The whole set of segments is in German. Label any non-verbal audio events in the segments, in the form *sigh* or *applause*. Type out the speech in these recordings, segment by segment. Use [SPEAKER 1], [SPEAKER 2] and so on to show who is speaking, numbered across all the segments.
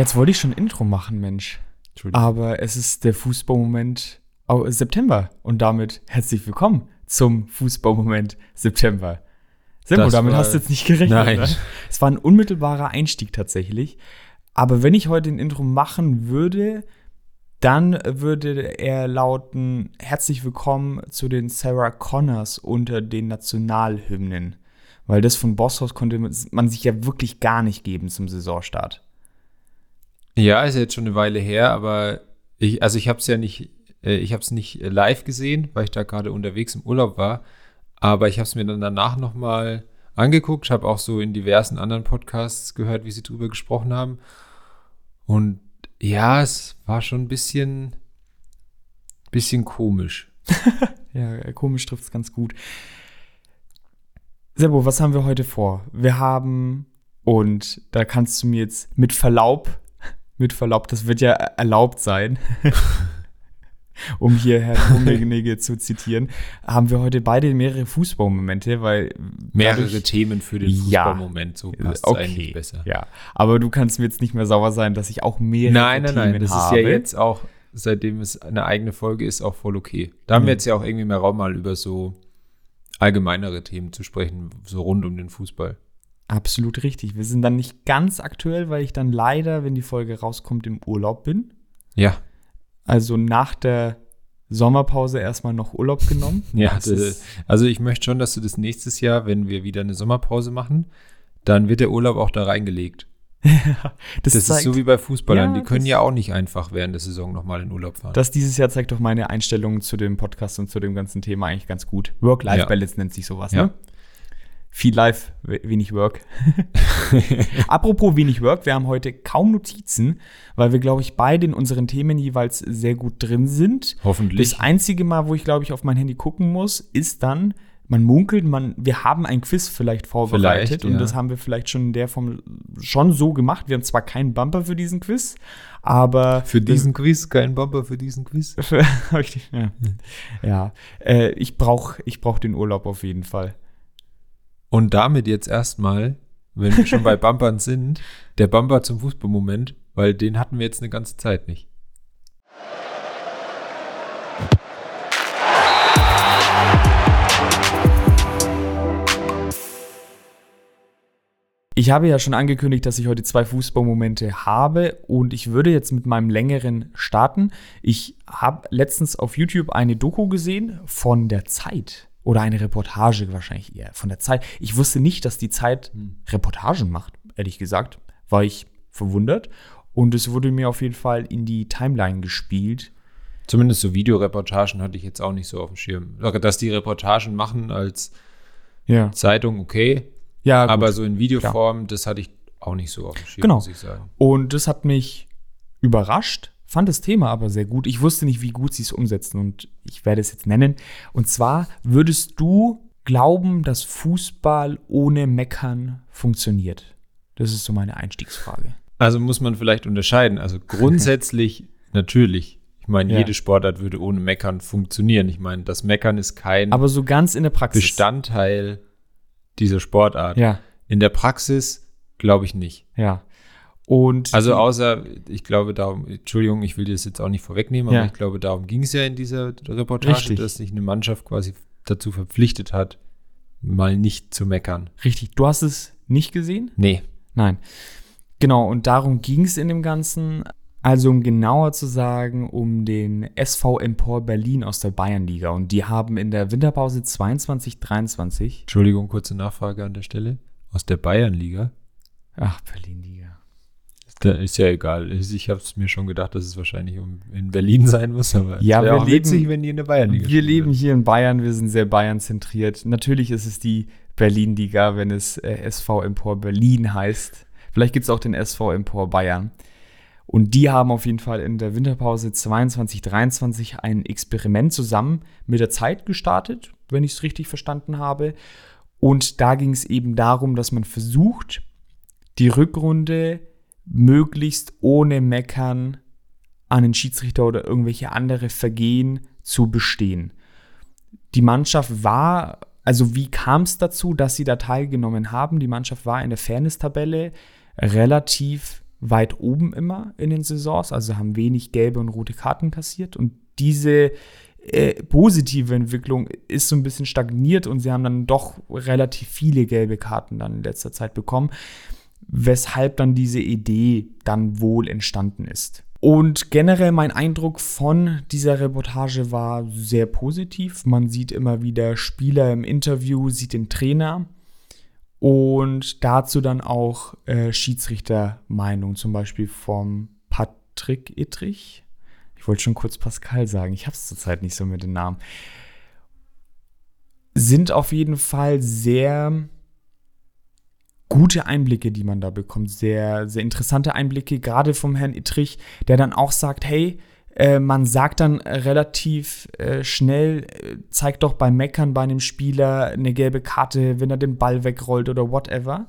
[SPEAKER 1] jetzt wollte ich schon Intro machen, Mensch.
[SPEAKER 2] Entschuldigung.
[SPEAKER 1] Aber es ist der Fußballmoment au- September. Und damit herzlich willkommen zum Fußballmoment September. Semmo,
[SPEAKER 2] Das
[SPEAKER 1] damit hast du jetzt nicht gerechnet.
[SPEAKER 2] Nein.
[SPEAKER 1] Ne? Es war ein unmittelbarer Einstieg tatsächlich. Aber wenn ich heute ein Intro machen würde, dann würde er lauten: Herzlich willkommen zu den Sarah Connors unter den Nationalhymnen. Weil das von Bosshaus konnte man sich ja wirklich gar nicht geben zum Saisonstart.
[SPEAKER 2] Ja, ist jetzt schon eine Weile her, aber ich, also ich habe es ja nicht, äh, ich habe es nicht live gesehen, weil ich da gerade unterwegs im Urlaub war. Aber ich habe es mir dann danach nochmal angeguckt, habe auch so in diversen anderen Podcasts gehört, wie sie drüber gesprochen haben. Und ja, es war schon ein bisschen, bisschen komisch. *laughs*
[SPEAKER 1] Ja, komisch trifft es ganz gut. Sebo, was haben wir heute vor? Wir haben, und da kannst du mir jetzt mit Verlaub, mit Verlaub, das wird ja erlaubt sein, *laughs* um hier Herrn Rummenigge zu zitieren, haben wir heute beide mehrere Fußballmomente, weil
[SPEAKER 2] Mehrere
[SPEAKER 1] dadurch-
[SPEAKER 2] Themen für den
[SPEAKER 1] Ja.
[SPEAKER 2] Fußballmoment, so passt
[SPEAKER 1] okay,
[SPEAKER 2] eigentlich besser.
[SPEAKER 1] Ja, aber du kannst mir jetzt nicht mehr sauer sein, dass ich auch mehrere
[SPEAKER 2] Nein, nein,
[SPEAKER 1] Themen
[SPEAKER 2] nein, das
[SPEAKER 1] habe.
[SPEAKER 2] ist ja jetzt auch, seitdem es eine eigene Folge ist, auch voll okay. Da haben
[SPEAKER 1] Mhm.
[SPEAKER 2] wir jetzt ja auch irgendwie mehr Raum, mal über so allgemeinere Themen zu sprechen, so rund um den Fußball.
[SPEAKER 1] Absolut richtig. Wir sind dann nicht ganz aktuell, weil ich dann leider, wenn die Folge rauskommt, im Urlaub bin.
[SPEAKER 2] Ja,
[SPEAKER 1] Also nach der Sommerpause erstmal noch Urlaub genommen. *laughs*
[SPEAKER 2] ja.
[SPEAKER 1] Das
[SPEAKER 2] also ich möchte schon, dass du das nächstes Jahr, wenn wir wieder eine Sommerpause machen, dann wird der Urlaub auch da reingelegt. *laughs*
[SPEAKER 1] das,
[SPEAKER 2] Das,
[SPEAKER 1] zeigt,
[SPEAKER 2] ist so wie bei Fußballern.
[SPEAKER 1] Ja,
[SPEAKER 2] die können ja auch nicht einfach während der Saison nochmal in Urlaub fahren.
[SPEAKER 1] das dieses Jahr zeigt doch meine Einstellung zu dem Podcast und zu dem ganzen Thema eigentlich ganz gut. Work-Life-Balance nennt sich sowas,
[SPEAKER 2] Ja.
[SPEAKER 1] ne? Viel Life, we- wenig Work. *laughs* Apropos wenig Work, wir haben heute kaum Notizen, weil wir, glaube ich, beide in unseren Themen jeweils sehr gut drin sind.
[SPEAKER 2] Hoffentlich.
[SPEAKER 1] Das einzige Mal, wo ich, glaube ich, auf mein Handy gucken muss, ist dann, man munkelt, man, wir haben ein Quiz vielleicht vorbereitet
[SPEAKER 2] Vielleicht,
[SPEAKER 1] und
[SPEAKER 2] ja.
[SPEAKER 1] das haben wir vielleicht schon in der Form schon so gemacht. Wir haben zwar keinen Bumper für diesen Quiz, aber
[SPEAKER 2] für diesen Quiz, kein Bumper für diesen Quiz.
[SPEAKER 1] für, *laughs* Richtig, ja, ja äh, ich brauche ich brauch den Urlaub auf jeden Fall.
[SPEAKER 2] Und damit jetzt erstmal, wenn wir schon bei *laughs* Bumpern sind, der Bumper zum Fußballmoment, weil den hatten wir jetzt eine ganze Zeit nicht.
[SPEAKER 1] Ich habe ja schon angekündigt, dass ich heute zwei Fußballmomente habe und ich würde jetzt mit meinem längeren starten. Ich habe letztens auf YouTube eine Doku gesehen von der Zeit oder eine Reportage wahrscheinlich eher von der Zeit. Ich wusste nicht, dass die Zeit Reportagen macht, ehrlich gesagt, war ich verwundert und es wurde mir auf jeden Fall in die Timeline gespielt.
[SPEAKER 2] Zumindest so Videoreportagen hatte ich jetzt auch nicht so auf dem Schirm. Dass die Reportagen machen als
[SPEAKER 1] Ja,
[SPEAKER 2] Zeitung, okay.
[SPEAKER 1] ja gut.
[SPEAKER 2] aber so in Videoform, das hatte ich auch nicht so auf dem Schirm,
[SPEAKER 1] Genau.
[SPEAKER 2] muss ich sagen.
[SPEAKER 1] Und das hat mich überrascht, fand das Thema aber sehr gut. Ich wusste nicht, wie gut sie es umsetzen und ich werde es jetzt nennen. Und zwar würdest du glauben, dass Fußball ohne Meckern funktioniert? Das ist so meine Einstiegsfrage.
[SPEAKER 2] Also muss man vielleicht unterscheiden. Also grundsätzlich *laughs* natürlich. Ich meine,
[SPEAKER 1] Ja.
[SPEAKER 2] jede Sportart würde ohne Meckern funktionieren. Ich meine, das Meckern ist kein
[SPEAKER 1] Aber so ganz in der Praxis.
[SPEAKER 2] Bestandteil dieser Sportart.
[SPEAKER 1] Ja,
[SPEAKER 2] In der Praxis glaube ich nicht.
[SPEAKER 1] ja. Und
[SPEAKER 2] Also außer, ich glaube darum, Entschuldigung, ich will dir das jetzt auch nicht vorwegnehmen,
[SPEAKER 1] Ja.
[SPEAKER 2] aber ich glaube, darum ging es ja in dieser Reportage,
[SPEAKER 1] Richtig.
[SPEAKER 2] dass sich eine Mannschaft quasi dazu verpflichtet hat, mal nicht zu meckern.
[SPEAKER 1] richtig, du hast es nicht gesehen?
[SPEAKER 2] Nee.
[SPEAKER 1] Nein. Genau, und darum ging es in dem Ganzen. Also, um genauer zu sagen, um den SV Empor Berlin aus der Bayernliga. Und die haben in der Winterpause 22, 23.
[SPEAKER 2] Entschuldigung, kurze Nachfrage an der Stelle. Aus der Bayernliga.
[SPEAKER 1] Ach, Berlin-Liga.
[SPEAKER 2] Ist ja egal. Ich habe es mir schon gedacht, dass es wahrscheinlich in Berlin sein muss, aber
[SPEAKER 1] Ja, wir
[SPEAKER 2] auch
[SPEAKER 1] leben-
[SPEAKER 2] witzig, wenn die in der Bayernliga
[SPEAKER 1] Wir
[SPEAKER 2] spielen
[SPEAKER 1] leben hier in Bayern, wir sind sehr Bayern-zentriert. Natürlich ist es die Berlin-Liga, wenn es äh, SV Empor Berlin heißt. Vielleicht gibt es auch den SV Empor Bayern. Und die haben auf jeden Fall in der Winterpause 22, 23 ein Experiment zusammen mit der Zeit gestartet, wenn ich es richtig verstanden habe. Und da ging es eben darum, dass man versucht, die Rückrunde möglichst ohne Meckern an den Schiedsrichter oder irgendwelche andere Vergehen zu bestehen. Die Mannschaft war, also wie kam es dazu, dass sie da teilgenommen haben? Die Mannschaft war in der Fairness-Tabelle relativ weit oben immer in den Saisons, also haben wenig gelbe und rote Karten kassiert. Und diese äh, positive Entwicklung ist so ein bisschen stagniert und sie haben dann doch relativ viele gelbe Karten dann in letzter Zeit bekommen, weshalb dann diese Idee dann wohl entstanden ist. Und generell mein Eindruck von dieser Reportage war sehr positiv. Man sieht immer wieder Spieler im Interview, sieht den Trainer und dazu dann auch äh, Schiedsrichtermeinung, zum Beispiel vom Patrick Ittrich. Ich wollte schon kurz Pascal sagen, ich habe es zurzeit nicht so mit den Namen. Sind auf jeden Fall sehr gute Einblicke, die man da bekommt. Sehr, sehr interessante Einblicke, gerade vom Herrn Ittrich, der dann auch sagt, hey, äh, man sagt dann relativ äh, schnell, äh, zeigt doch beim Meckern bei einem Spieler eine gelbe Karte, wenn er den Ball wegrollt oder whatever.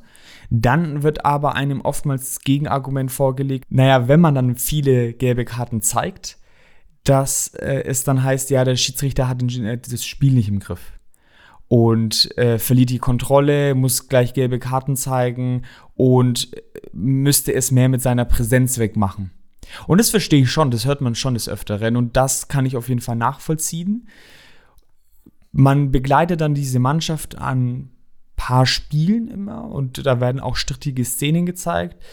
[SPEAKER 1] Dann wird aber einem oftmals Gegenargument vorgelegt, naja, wenn man dann viele gelbe Karten zeigt, dass es dann heißt, ja, der Schiedsrichter hat das Spiel nicht im Griff und äh, verliert die Kontrolle, muss gleich gelbe Karten zeigen und äh, müsste es mehr mit seiner Präsenz wegmachen. Und das verstehe ich schon, das hört man schon des Öfteren und das kann ich auf jeden Fall nachvollziehen. Man begleitet dann diese Mannschaft an paar Spielen immer und da werden auch strittige Szenen gezeigt.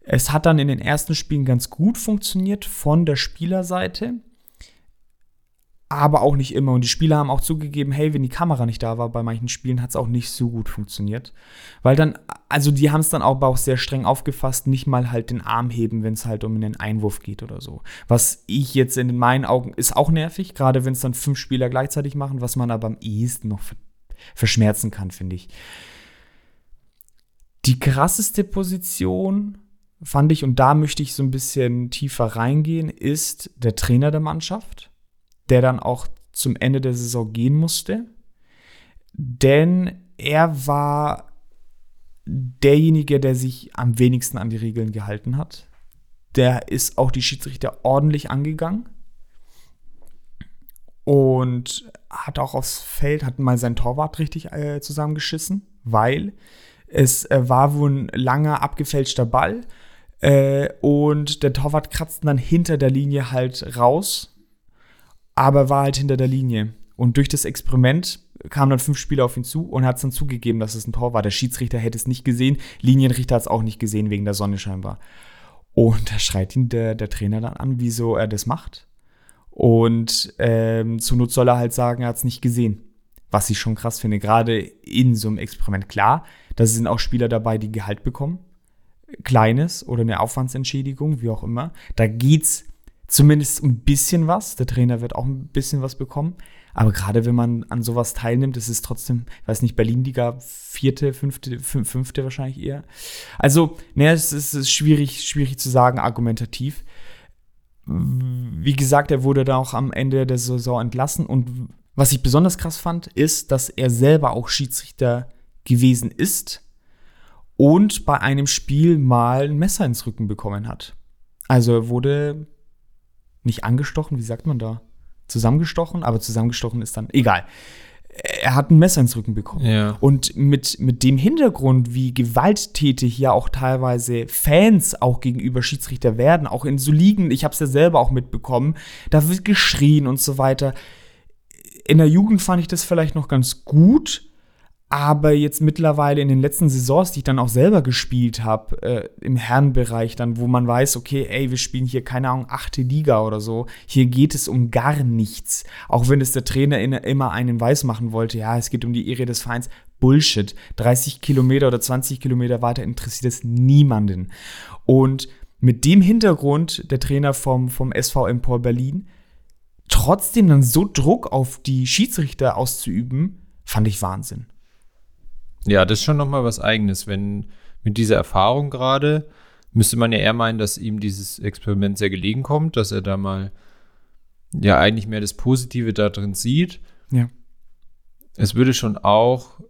[SPEAKER 1] Es hat dann in den ersten Spielen ganz gut funktioniert von der Spielerseite aber auch nicht immer. Und die Spieler haben auch zugegeben, hey, wenn die Kamera nicht da war, bei manchen Spielen hat es auch nicht so gut funktioniert. Weil dann, also die haben es dann auch, auch sehr streng aufgefasst, nicht mal halt den Arm heben, wenn es halt um einen Einwurf geht oder so. Was ich jetzt in meinen Augen ist auch nervig, gerade wenn es dann fünf Spieler gleichzeitig machen, was man aber am ehesten noch verschmerzen kann, finde ich. Die krasseste Position fand ich, und da möchte ich so ein bisschen tiefer reingehen, ist der Trainer der Mannschaft der dann auch zum Ende der Saison gehen musste. Denn er war derjenige, der sich am wenigsten an die Regeln gehalten hat. Der ist auch die Schiedsrichter ordentlich angegangen und hat auch aufs Feld, hat mal sein Torwart richtig äh, zusammengeschissen, weil es äh, war wohl ein langer abgefälschter Ball äh, und der Torwart kratzte dann hinter der Linie halt raus aber war halt hinter der Linie. Und durch das Experiment kamen dann fünf Spieler auf ihn zu und hat es dann zugegeben, dass es ein Tor war. Der Schiedsrichter hätte es nicht gesehen, Linienrichter hat es auch nicht gesehen, wegen der Sonne scheinbar. Und da schreit ihn der, der Trainer dann an, wieso er das macht. Und ähm, zur Not soll er halt sagen, er hat es nicht gesehen. Was ich schon krass finde, gerade in so einem Experiment. Klar, da sind auch Spieler dabei, die Gehalt bekommen. Kleines oder eine Aufwandsentschädigung, wie auch immer. Da geht's zumindest ein bisschen was. Der Trainer wird auch ein bisschen was bekommen. Aber gerade wenn man an sowas teilnimmt, ist es trotzdem, ich weiß nicht, Berlin-Liga vierte, fünfte, fünfte wahrscheinlich eher. Also, naja, es ist, es ist schwierig, schwierig zu sagen, argumentativ. Wie gesagt, er wurde da auch am Ende der Saison entlassen. Und was ich besonders krass fand, ist, dass er selber auch Schiedsrichter gewesen ist und bei einem Spiel mal ein Messer ins Rücken bekommen hat. Also er wurde nicht angestochen, wie sagt man da? Zusammengestochen, aber zusammengestochen ist dann egal. Er hat ein Messer ins Rücken bekommen.
[SPEAKER 2] Ja.
[SPEAKER 1] Und mit, mit dem Hintergrund, wie gewalttätig ja auch teilweise Fans auch gegenüber Schiedsrichter werden, auch in so Ligen, ich habe es ja selber auch mitbekommen, da wird geschrien und so weiter. In der Jugend fand ich das vielleicht noch ganz gut, aber jetzt mittlerweile in den letzten Saisons, die ich dann auch selber gespielt habe, äh, im Herrenbereich dann, wo man weiß, okay, ey, wir spielen hier, keine Ahnung, achte Liga oder so, hier geht es um gar nichts. Auch wenn es der Trainer in, immer einen weiß machen wollte, ja, es geht um die Ehre des Vereins. Bullshit. 30 Kilometer oder 20 Kilometer weiter interessiert es niemanden. Und mit dem Hintergrund, der Trainer vom, vom SV Empor Berlin, trotzdem dann so Druck auf die Schiedsrichter auszuüben, fand ich Wahnsinn.
[SPEAKER 2] Ja, das ist schon noch mal was Eigenes. Wenn mit dieser Erfahrung gerade, müsste man ja eher meinen, dass ihm dieses Experiment sehr gelegen kommt, dass er da mal ja eigentlich mehr das Positive da drin sieht.
[SPEAKER 1] Ja.
[SPEAKER 2] Es würde schon auch,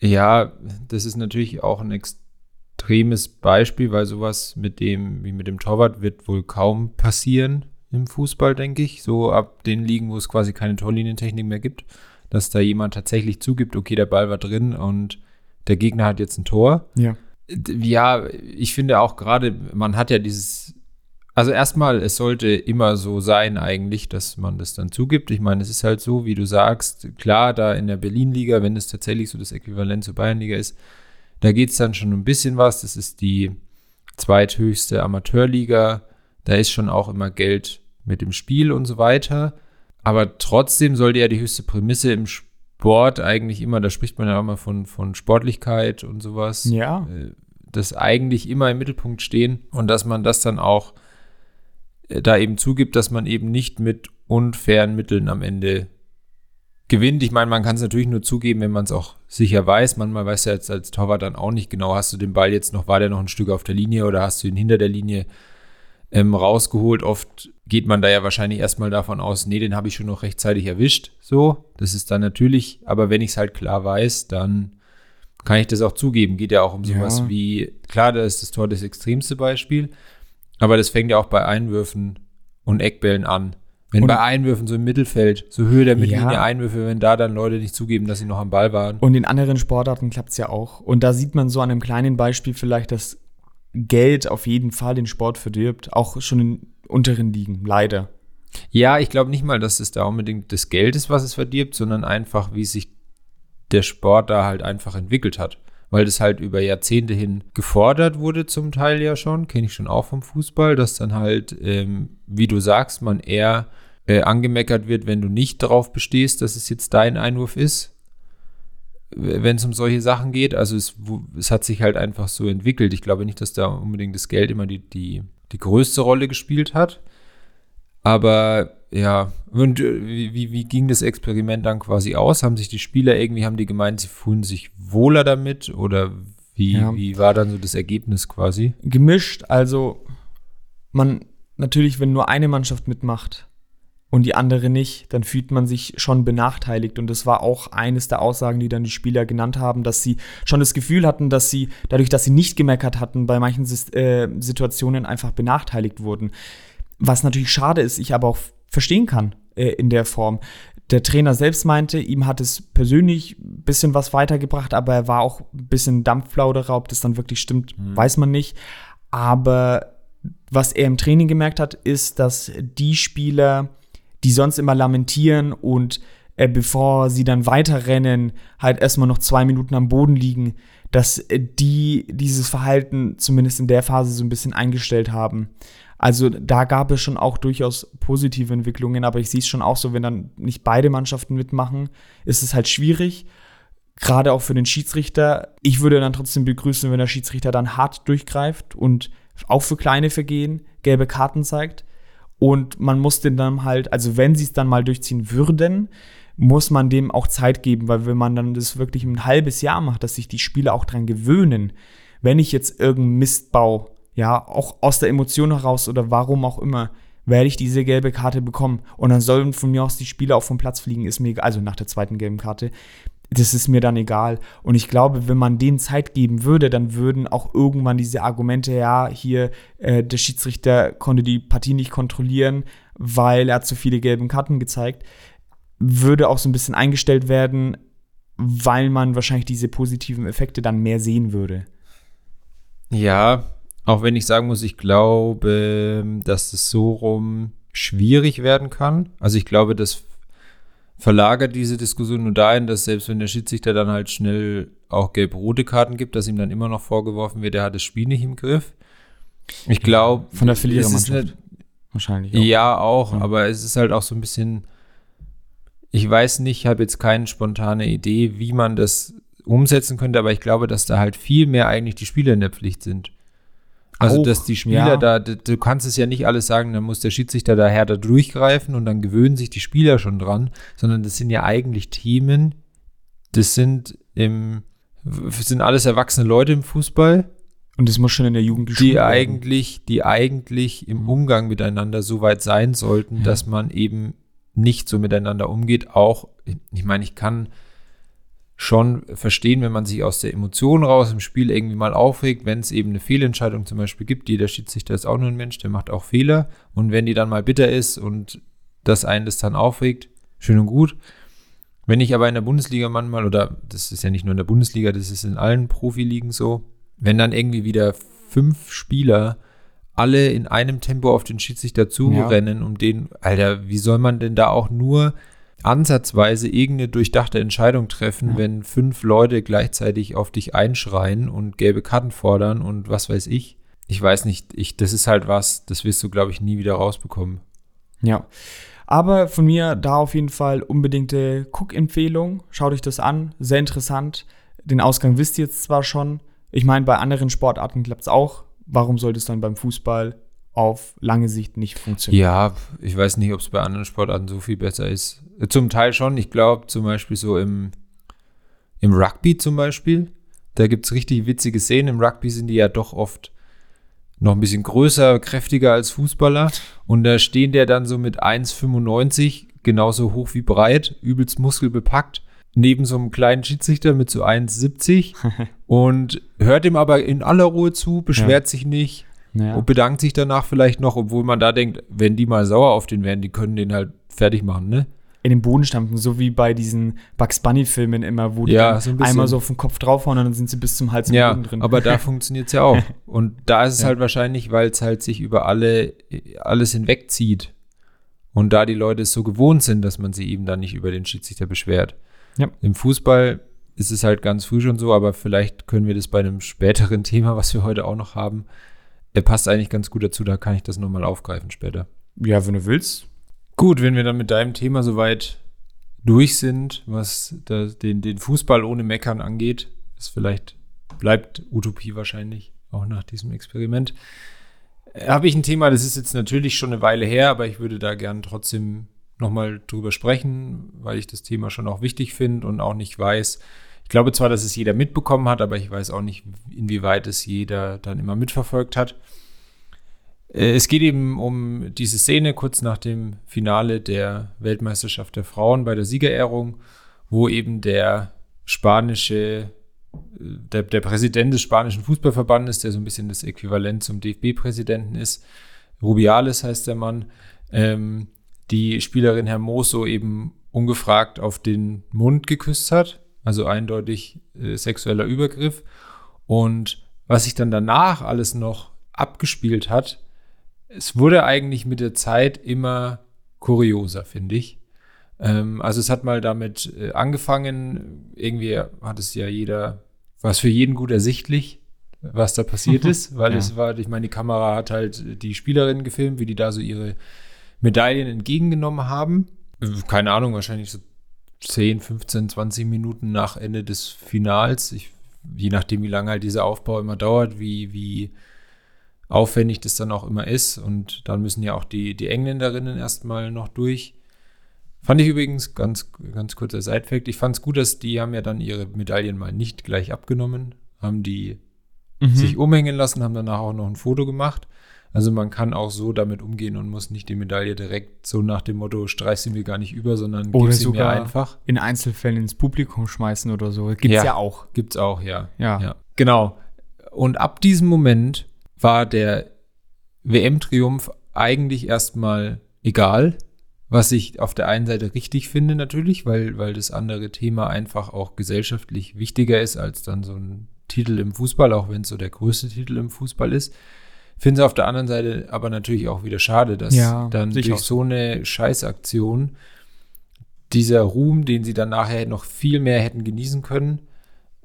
[SPEAKER 2] ja, das ist natürlich auch ein extremes Beispiel, weil sowas mit dem, wie mit dem Torwart, wird wohl kaum passieren im Fußball, denke ich. So ab den Ligen, wo es quasi keine Torlinientechnik mehr gibt dass da jemand tatsächlich zugibt, okay, der Ball war drin und der Gegner hat jetzt ein Tor.
[SPEAKER 1] Ja.
[SPEAKER 2] Ja, ich finde auch gerade, man hat ja dieses, also erstmal, es sollte immer so sein eigentlich, dass man das dann zugibt. Ich meine, es ist halt so, wie du sagst, klar, da in der Berlin-Liga, wenn es tatsächlich so das Äquivalent zur Bayern-Liga ist, da geht es dann schon ein bisschen was. Das ist die zweithöchste Amateurliga. Da ist schon auch immer Geld mit dem Spiel und so weiter. Aber trotzdem sollte ja die höchste Prämisse im Sport eigentlich immer, da spricht man ja auch mal von, von Sportlichkeit und sowas.
[SPEAKER 1] Ja.
[SPEAKER 2] Äh, das eigentlich immer im Mittelpunkt stehen und dass man das dann auch äh, da eben zugibt, dass man eben nicht mit unfairen Mitteln am Ende gewinnt. Ich meine, man kann es natürlich nur zugeben, wenn man es auch sicher weiß. Manchmal weiß ja jetzt als Torwart dann auch nicht genau, hast du den Ball jetzt noch, war der noch ein Stück auf der Linie oder hast du ihn hinter der Linie ähm, rausgeholt. Oft geht man da ja wahrscheinlich erstmal davon aus, nee, den habe ich schon noch rechtzeitig erwischt. So, das ist dann natürlich, aber wenn ich es halt klar weiß, dann kann ich das auch zugeben. Geht ja auch um sowas
[SPEAKER 1] Ja.
[SPEAKER 2] wie, klar, da ist das Tor das extremste Beispiel, aber das fängt ja auch bei Einwürfen und Eckbällen an. Wenn
[SPEAKER 1] Und-
[SPEAKER 2] bei Einwürfen so im Mittelfeld, so Höhe der Mittellinie
[SPEAKER 1] Ja.
[SPEAKER 2] Einwürfe, wenn da dann Leute nicht zugeben, dass sie noch am Ball waren.
[SPEAKER 1] Und in anderen Sportarten klappt es ja auch. Und da sieht man so an einem kleinen Beispiel vielleicht, dass Geld auf jeden Fall den Sport verdirbt, auch schon in unteren Ligen, leider.
[SPEAKER 2] Ja, ich glaube nicht mal, dass es da unbedingt das Geld ist, was es verdirbt, sondern einfach, wie sich der Sport da halt einfach entwickelt hat. Weil das halt über Jahrzehnte hin gefordert wurde, zum Teil ja schon, kenne ich schon auch vom Fußball, dass dann halt, ähm, wie du sagst, man eher äh, angemeckert wird, wenn du nicht darauf bestehst, dass es jetzt dein Einwurf ist, wenn es um solche Sachen geht. Also es, es hat sich halt einfach so entwickelt. Ich glaube nicht, dass da unbedingt das Geld immer die, die, die größte Rolle gespielt hat. Aber ja, und äh, wie, wie, wie ging das Experiment dann quasi aus? Haben sich die Spieler irgendwie, haben die gemeint, sie fühlen sich wohler damit? Oder wie,
[SPEAKER 1] Ja.
[SPEAKER 2] wie war dann so das Ergebnis quasi?
[SPEAKER 1] Gemischt, also man natürlich, wenn nur eine Mannschaft mitmacht und die andere nicht, dann fühlt man sich schon benachteiligt. Und das war auch eines der Aussagen, die dann die Spieler genannt haben, dass sie schon das Gefühl hatten, dass sie, dadurch, dass sie nicht gemeckert hatten, bei manchen äh, Situationen einfach benachteiligt wurden. Was natürlich schade ist, ich aber auch verstehen kann äh, in der Form. Der Trainer selbst meinte, ihm hat es persönlich ein bisschen was weitergebracht, aber er war auch ein bisschen Dampfplauderer. Ob das dann wirklich stimmt, weiß man nicht. Aber was er im Training gemerkt hat, ist, dass die Spieler, die sonst immer lamentieren und äh, bevor sie dann weiterrennen, halt erstmal noch zwei Minuten am Boden liegen, dass äh, die dieses Verhalten zumindest in der Phase so ein bisschen eingestellt haben. Also da gab es schon auch durchaus positive Entwicklungen, aber ich sehe es schon auch so, wenn dann nicht beide Mannschaften mitmachen, ist es halt schwierig. Gerade auch für den Schiedsrichter. Ich würde dann trotzdem begrüßen, wenn der Schiedsrichter dann hart durchgreift und auch für kleine Vergehen gelbe Karten zeigt. Und man muss den dann halt, also wenn sie es dann mal durchziehen würden, muss man dem auch Zeit geben, weil wenn man dann das wirklich ein halbes Jahr macht, dass sich die Spieler auch dran gewöhnen, wenn ich jetzt irgendeinen Mist baue, ja, auch aus der Emotion heraus oder warum auch immer, werde ich diese gelbe Karte bekommen. Und dann sollen von mir aus die Spieler auch vom Platz fliegen, ist mir egal, also nach der zweiten gelben Karte. Das ist mir dann egal. Und ich glaube, wenn man denen Zeit geben würde, dann würden auch irgendwann diese Argumente, ja, hier, äh, der Schiedsrichter konnte die Partie nicht kontrollieren, weil er zu viele gelben Karten gezeigt, würde auch so ein bisschen eingestellt werden, weil man wahrscheinlich diese positiven Effekte dann mehr sehen würde.
[SPEAKER 2] Ja, auch wenn ich sagen muss, ich glaube, dass es so rum schwierig werden kann. Also ich glaube, das verlagert diese Diskussion nur dahin, dass selbst wenn der Schiedsrichter dann halt schnell auch gelb-rote Karten gibt, dass ihm dann immer noch vorgeworfen wird, er hat das Spiel nicht im Griff. Ich glaube,
[SPEAKER 1] Von der Verlierermannschaft.
[SPEAKER 2] eine-
[SPEAKER 1] Wahrscheinlich.
[SPEAKER 2] Ja, auch,
[SPEAKER 1] Ja.
[SPEAKER 2] aber es ist halt auch so ein bisschen, ich weiß nicht, ich habe jetzt keine spontane Idee, wie man das umsetzen könnte, aber ich glaube, dass da halt viel mehr eigentlich die Spieler in der Pflicht sind. Also, dass die Spieler
[SPEAKER 1] ja.
[SPEAKER 2] da, du, kannst es ja nicht alles sagen, dann muss der Schiedsrichter da härter durchgreifen und dann gewöhnen sich die Spieler schon dran, sondern das sind ja eigentlich Themen, das sind im, sind alles erwachsene Leute im Fußball,
[SPEAKER 1] Und das muss schon in der Jugend geschult
[SPEAKER 2] die eigentlich, die eigentlich im Umgang miteinander so weit sein sollten,
[SPEAKER 1] Ja.
[SPEAKER 2] dass man eben nicht so miteinander umgeht. Auch, ich meine, ich kann schon verstehen, wenn man sich aus der Emotion raus im Spiel irgendwie mal aufregt, wenn es eben eine Fehlentscheidung zum Beispiel gibt. Jeder Schiedsrichter ist auch nur ein Mensch, der macht auch Fehler. Und wenn die dann mal bitter ist und das einen das dann aufregt, schön und gut. Wenn ich aber in der Bundesliga manchmal, oder das ist ja nicht nur in der Bundesliga, das ist in allen Profiligen so, wenn dann irgendwie wieder fünf Spieler alle in einem Tempo auf den Schiedsrichter zurennen, ja. um den, Alter, wie soll man denn da auch nur ansatzweise irgendeine durchdachte Entscheidung treffen, ja. wenn fünf Leute gleichzeitig auf dich einschreien und gelbe Karten fordern und was weiß ich. Ich weiß nicht, ich, das ist halt was, das wirst du, glaube ich, nie wieder rausbekommen.
[SPEAKER 1] Ja. Aber von mir da auf jeden Fall unbedingte Cook-Empfehlung. Schaut euch das an, sehr interessant. Den Ausgang wisst ihr jetzt zwar schon. Ich meine, bei anderen Sportarten klappt es auch. Warum sollte es dann beim Fußball auf lange Sicht nicht funktionieren?
[SPEAKER 2] Ja, ich weiß nicht, ob es bei anderen Sportarten so viel besser ist. Zum Teil schon. Ich glaube zum Beispiel so im, im Rugby zum Beispiel. Da gibt es richtig witzige Szenen. Im Rugby sind die ja doch oft noch ein bisschen größer, kräftiger als Fußballer. Und da stehen der dann so mit 1,95, genauso hoch wie breit, übelst muskelbepackt, neben so einem kleinen Schiedsrichter mit so 1,70 *laughs* und hört ihm aber in aller Ruhe zu, beschwert ja. sich nicht ja. und bedankt sich danach vielleicht noch, obwohl man da denkt, wenn die mal sauer auf den wären, die können den halt fertig machen, ne?
[SPEAKER 1] in den Boden stampfen, so wie bei diesen Bugs Bunny-Filmen immer, wo die ja, so ein einmal so auf den Kopf draufhauen und dann sind sie bis zum Hals im
[SPEAKER 2] ja, Boden drin. Aber da *laughs* funktioniert es ja auch. Und da ist es ja. halt wahrscheinlich, weil es halt sich über alle alles hinwegzieht. Und da die Leute es so gewohnt sind, dass man sie eben dann nicht über den Schiedsrichter beschwert. Ja. Im Fußball ist es halt ganz früh schon so, aber vielleicht können wir das bei einem späteren *laughs* Thema, was wir heute auch noch haben, er passt eigentlich ganz gut dazu, da kann ich das nochmal aufgreifen später.
[SPEAKER 1] Ja, wenn du willst.
[SPEAKER 2] Gut, wenn wir dann mit deinem Thema soweit durch sind, was das, den, den Fußball ohne Meckern angeht, ist vielleicht bleibt Utopie wahrscheinlich auch nach diesem Experiment. Habe ich ein Thema, das ist jetzt natürlich schon eine Weile her, aber ich würde da gern trotzdem nochmal drüber sprechen, weil ich das Thema schon auch wichtig finde und auch nicht weiß. Ich glaube zwar, dass es jeder mitbekommen hat, aber ich weiß auch nicht, inwieweit es jeder dann immer mitverfolgt hat. Äh, es geht eben um diese Szene kurz nach dem Finale der Weltmeisterschaft der Frauen bei der Siegerehrung, wo eben der spanische, äh, der, der Präsident des spanischen Fußballverbandes, der so ein bisschen das Äquivalent zum DFB-Präsidenten ist, Rubiales heißt der Mann, ähm, die Spielerin Hermoso eben ungefragt auf den Mund geküsst hat, also eindeutig äh, sexueller Übergriff. Und was sich dann danach alles noch abgespielt hat, es wurde eigentlich mit der Zeit immer kurioser, finde ich. Ähm, also es hat mal damit äh, angefangen, irgendwie hat es ja jeder, war es für jeden gut ersichtlich, was da passiert *laughs* ist, weil ja. es war, ich meine, die Kamera hat halt die Spielerinnen gefilmt, wie die da so ihre Medaillen entgegengenommen haben. Keine Ahnung, wahrscheinlich so 10, 15, 20 Minuten nach Ende des Finals. Ich, je nachdem, wie lange halt dieser Aufbau immer dauert, wie, wie aufwendig das dann auch immer ist. Und dann müssen ja auch die, die Engländerinnen erstmal noch durch. Fand ich übrigens, ganz, ganz kurzer Side-Fact, ich fand es gut, dass die haben ja dann ihre Medaillen mal nicht gleich abgenommen, haben die mhm. sich umhängen lassen, haben danach auch noch ein Foto gemacht. Also man kann auch so damit umgehen und muss nicht die Medaille direkt so nach dem Motto, streich sie mir gar nicht über, sondern
[SPEAKER 1] oder sie sogar mir einfach. in Einzelfällen ins Publikum schmeißen oder so. Gibt's ja, ja auch.
[SPEAKER 2] Gibt's auch, ja.
[SPEAKER 1] ja. Ja.
[SPEAKER 2] Genau. Und ab diesem Moment war der WM-Triumph eigentlich erstmal egal, was ich auf der einen Seite richtig finde natürlich, weil, weil das andere Thema einfach auch gesellschaftlich wichtiger ist als dann so ein Titel im Fußball, auch wenn es so der größte Titel im Fußball ist. Finde es auf der anderen Seite aber natürlich auch wieder schade, dass ja, dann durch so eine Scheißaktion dieser Ruhm, den sie dann nachher noch viel mehr hätten genießen können,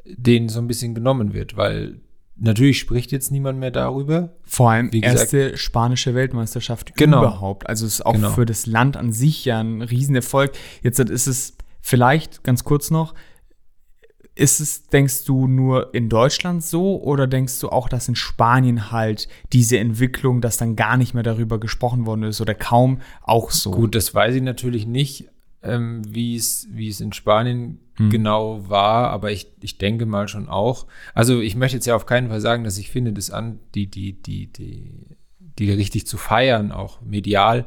[SPEAKER 2] denen so ein bisschen genommen wird, weil Natürlich spricht jetzt niemand mehr darüber.
[SPEAKER 1] Vor allem Wie erste spanische Weltmeisterschaft genau. überhaupt. Also es ist auch genau. für das Land an sich ja ein Riesenerfolg. Jetzt ist es vielleicht ganz kurz noch, ist es, denkst du, nur in Deutschland so oder denkst du auch, dass in Spanien halt diese Entwicklung, dass dann gar nicht mehr darüber gesprochen worden ist oder kaum auch so?
[SPEAKER 2] Gut, das weiß ich natürlich nicht ähm, wie es in Spanien hm. genau war, aber ich, ich denke mal schon auch. Also ich möchte jetzt ja auf keinen Fall sagen, dass ich finde, das an, die, die, die, die, die richtig zu feiern, auch medial,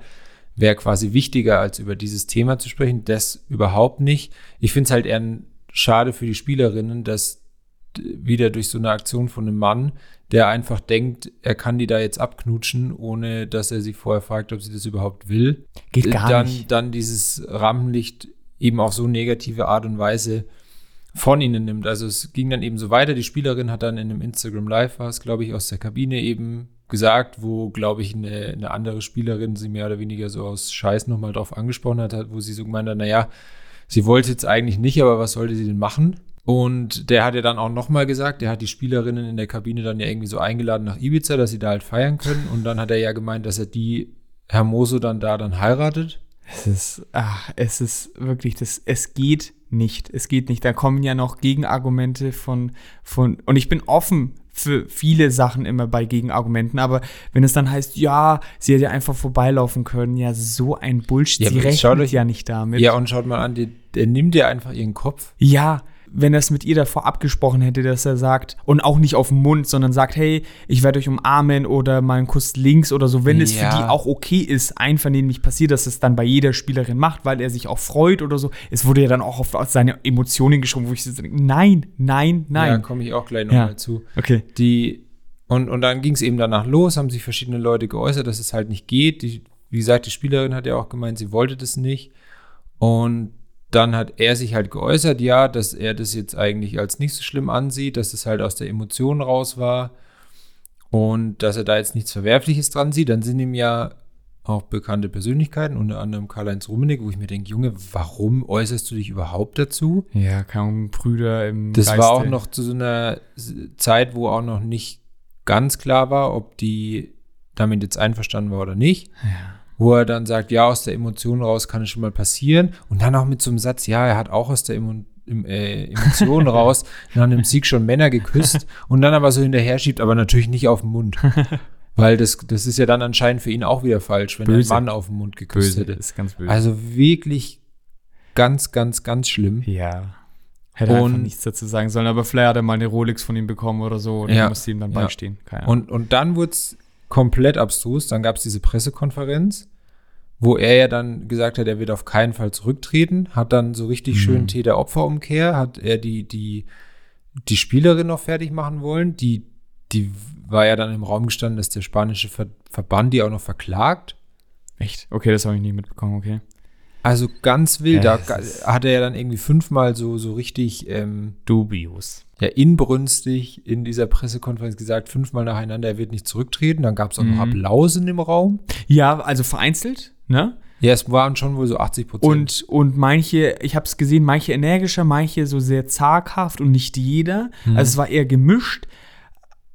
[SPEAKER 2] wäre quasi wichtiger, als über dieses Thema zu sprechen. Das überhaupt nicht. Ich finde es halt eher schade für die Spielerinnen, dass wieder durch so eine Aktion von einem Mann der einfach denkt, er kann die da jetzt abknutschen, ohne dass er sie vorher fragt, ob sie das überhaupt will.
[SPEAKER 1] Geht gar
[SPEAKER 2] dann,
[SPEAKER 1] nicht.
[SPEAKER 2] Dann dieses Rampenlicht eben auf so negative Art und Weise von ihnen nimmt. Also es ging dann eben so weiter. Die Spielerin hat dann in einem Instagram Live war es, glaube ich, aus der Kabine eben gesagt, wo, glaube ich, eine, eine andere Spielerin sie mehr oder weniger so aus Scheiß nochmal drauf angesprochen hat, wo sie so gemeint hat, naja, sie wollte jetzt eigentlich nicht, aber was sollte sie denn machen? Und der hat ja dann auch nochmal gesagt, der hat die Spielerinnen in der Kabine dann ja irgendwie so eingeladen nach Ibiza, dass sie da halt feiern können. Und dann hat er ja gemeint, dass er die Hermoso dann da dann heiratet.
[SPEAKER 1] Es ist, ach, es ist wirklich, das, es geht nicht. Es geht nicht. Da kommen ja noch Gegenargumente von, von, und ich bin offen für viele Sachen immer bei Gegenargumenten, aber wenn es dann heißt, ja, sie hätte einfach vorbeilaufen können, ja, so ein Bullshit,
[SPEAKER 2] Ja,
[SPEAKER 1] sie rechnet
[SPEAKER 2] euch-
[SPEAKER 1] ja nicht damit.
[SPEAKER 2] Ja, und schaut mal an, der, der nimmt ja einfach ihren Kopf.
[SPEAKER 1] Ja, wenn er es mit ihr davor abgesprochen hätte, dass er sagt, und auch nicht auf den Mund, sondern sagt, hey, ich werde euch umarmen oder mal einen Kuss links oder so, wenn es für
[SPEAKER 2] Ja.
[SPEAKER 1] die auch okay ist, einvernehmlich passiert, dass es dann bei jeder Spielerin macht, weil er sich auch freut oder so. Es wurde ja dann auch auf seine Emotionen geschoben, wo ich so denke, nein, nein,
[SPEAKER 2] Ja,
[SPEAKER 1] nein.
[SPEAKER 2] komme ich auch gleich nochmal
[SPEAKER 1] Ja.
[SPEAKER 2] zu.
[SPEAKER 1] okay.
[SPEAKER 2] Die, und, und dann ging es eben danach los, haben sich verschiedene Leute geäußert, dass es halt nicht geht. Die, wie gesagt, die Spielerin hat ja auch gemeint, sie wollte das nicht. Und dann hat er sich halt geäußert, ja, dass er das jetzt eigentlich als nicht so schlimm ansieht, dass es halt aus der Emotion raus war und dass er da jetzt nichts Verwerfliches dran sieht. Dann sind ihm ja auch bekannte Persönlichkeiten, unter anderem Karl-Heinz Rummenigge, wo ich mir denke, Junge, warum äußerst du dich überhaupt dazu?
[SPEAKER 1] Ja, kaum Brüder im
[SPEAKER 2] Das
[SPEAKER 1] Geiste.
[SPEAKER 2] war auch noch zu so einer Zeit, wo auch noch nicht ganz klar war, ob die damit jetzt einverstanden war oder nicht. Wo er dann sagt, ja, aus der Emotion raus kann es schon mal passieren. Und dann auch mit so einem Satz, ja, er hat auch aus der Emo im, äh, Emotion *laughs* raus nach einem Sieg schon Männer geküsst und dann aber so hinterher schiebt, aber natürlich nicht auf den Mund. *laughs* Weil das, das ist ja dann anscheinend für ihn auch wieder falsch, wenn
[SPEAKER 1] Böse.
[SPEAKER 2] er einen Mann auf den Mund geküsst
[SPEAKER 1] böse,
[SPEAKER 2] hätte.
[SPEAKER 1] ist ganz böse.
[SPEAKER 2] Also wirklich ganz, ganz, ganz schlimm.
[SPEAKER 1] ja. Hätte einfach
[SPEAKER 2] Und-
[SPEAKER 1] nichts dazu sagen sollen, aber vielleicht hat er mal eine Rolex von ihm bekommen oder so und
[SPEAKER 2] Ja.
[SPEAKER 1] musste ihm dann
[SPEAKER 2] Ja.
[SPEAKER 1] beistehen.
[SPEAKER 2] Und, und dann wurde es komplett abstrus. Dann gab es diese Pressekonferenz, wo er ja dann gesagt hat, er wird auf keinen Fall zurücktreten. Hat dann so richtig
[SPEAKER 1] Mhm.
[SPEAKER 2] schön Täter-Opfer-Umkehr, hat er die, die, die Spielerin noch fertig machen wollen. Die, die war ja dann im Raum gestanden, dass der spanische Ver Verband die auch noch verklagt.
[SPEAKER 1] Echt? Okay, das habe ich nicht mitbekommen, okay.
[SPEAKER 2] Also ganz wild.
[SPEAKER 1] Ja,
[SPEAKER 2] da hat er ja dann irgendwie fünfmal so, so richtig ähm,
[SPEAKER 1] Dubios.
[SPEAKER 2] ja, inbrünstig in dieser Pressekonferenz gesagt, fünfmal nacheinander, er wird nicht zurücktreten. Dann gab es auch noch
[SPEAKER 1] Mhm.
[SPEAKER 2] Applaus in dem Raum.
[SPEAKER 1] Ja, also vereinzelt, ne?
[SPEAKER 2] Ja, es waren schon wohl so 80 Prozent.
[SPEAKER 1] Und, und manche, ich habe es gesehen, manche energischer, manche so sehr zaghaft und nicht jeder.
[SPEAKER 2] Mhm.
[SPEAKER 1] Also es war eher gemischt,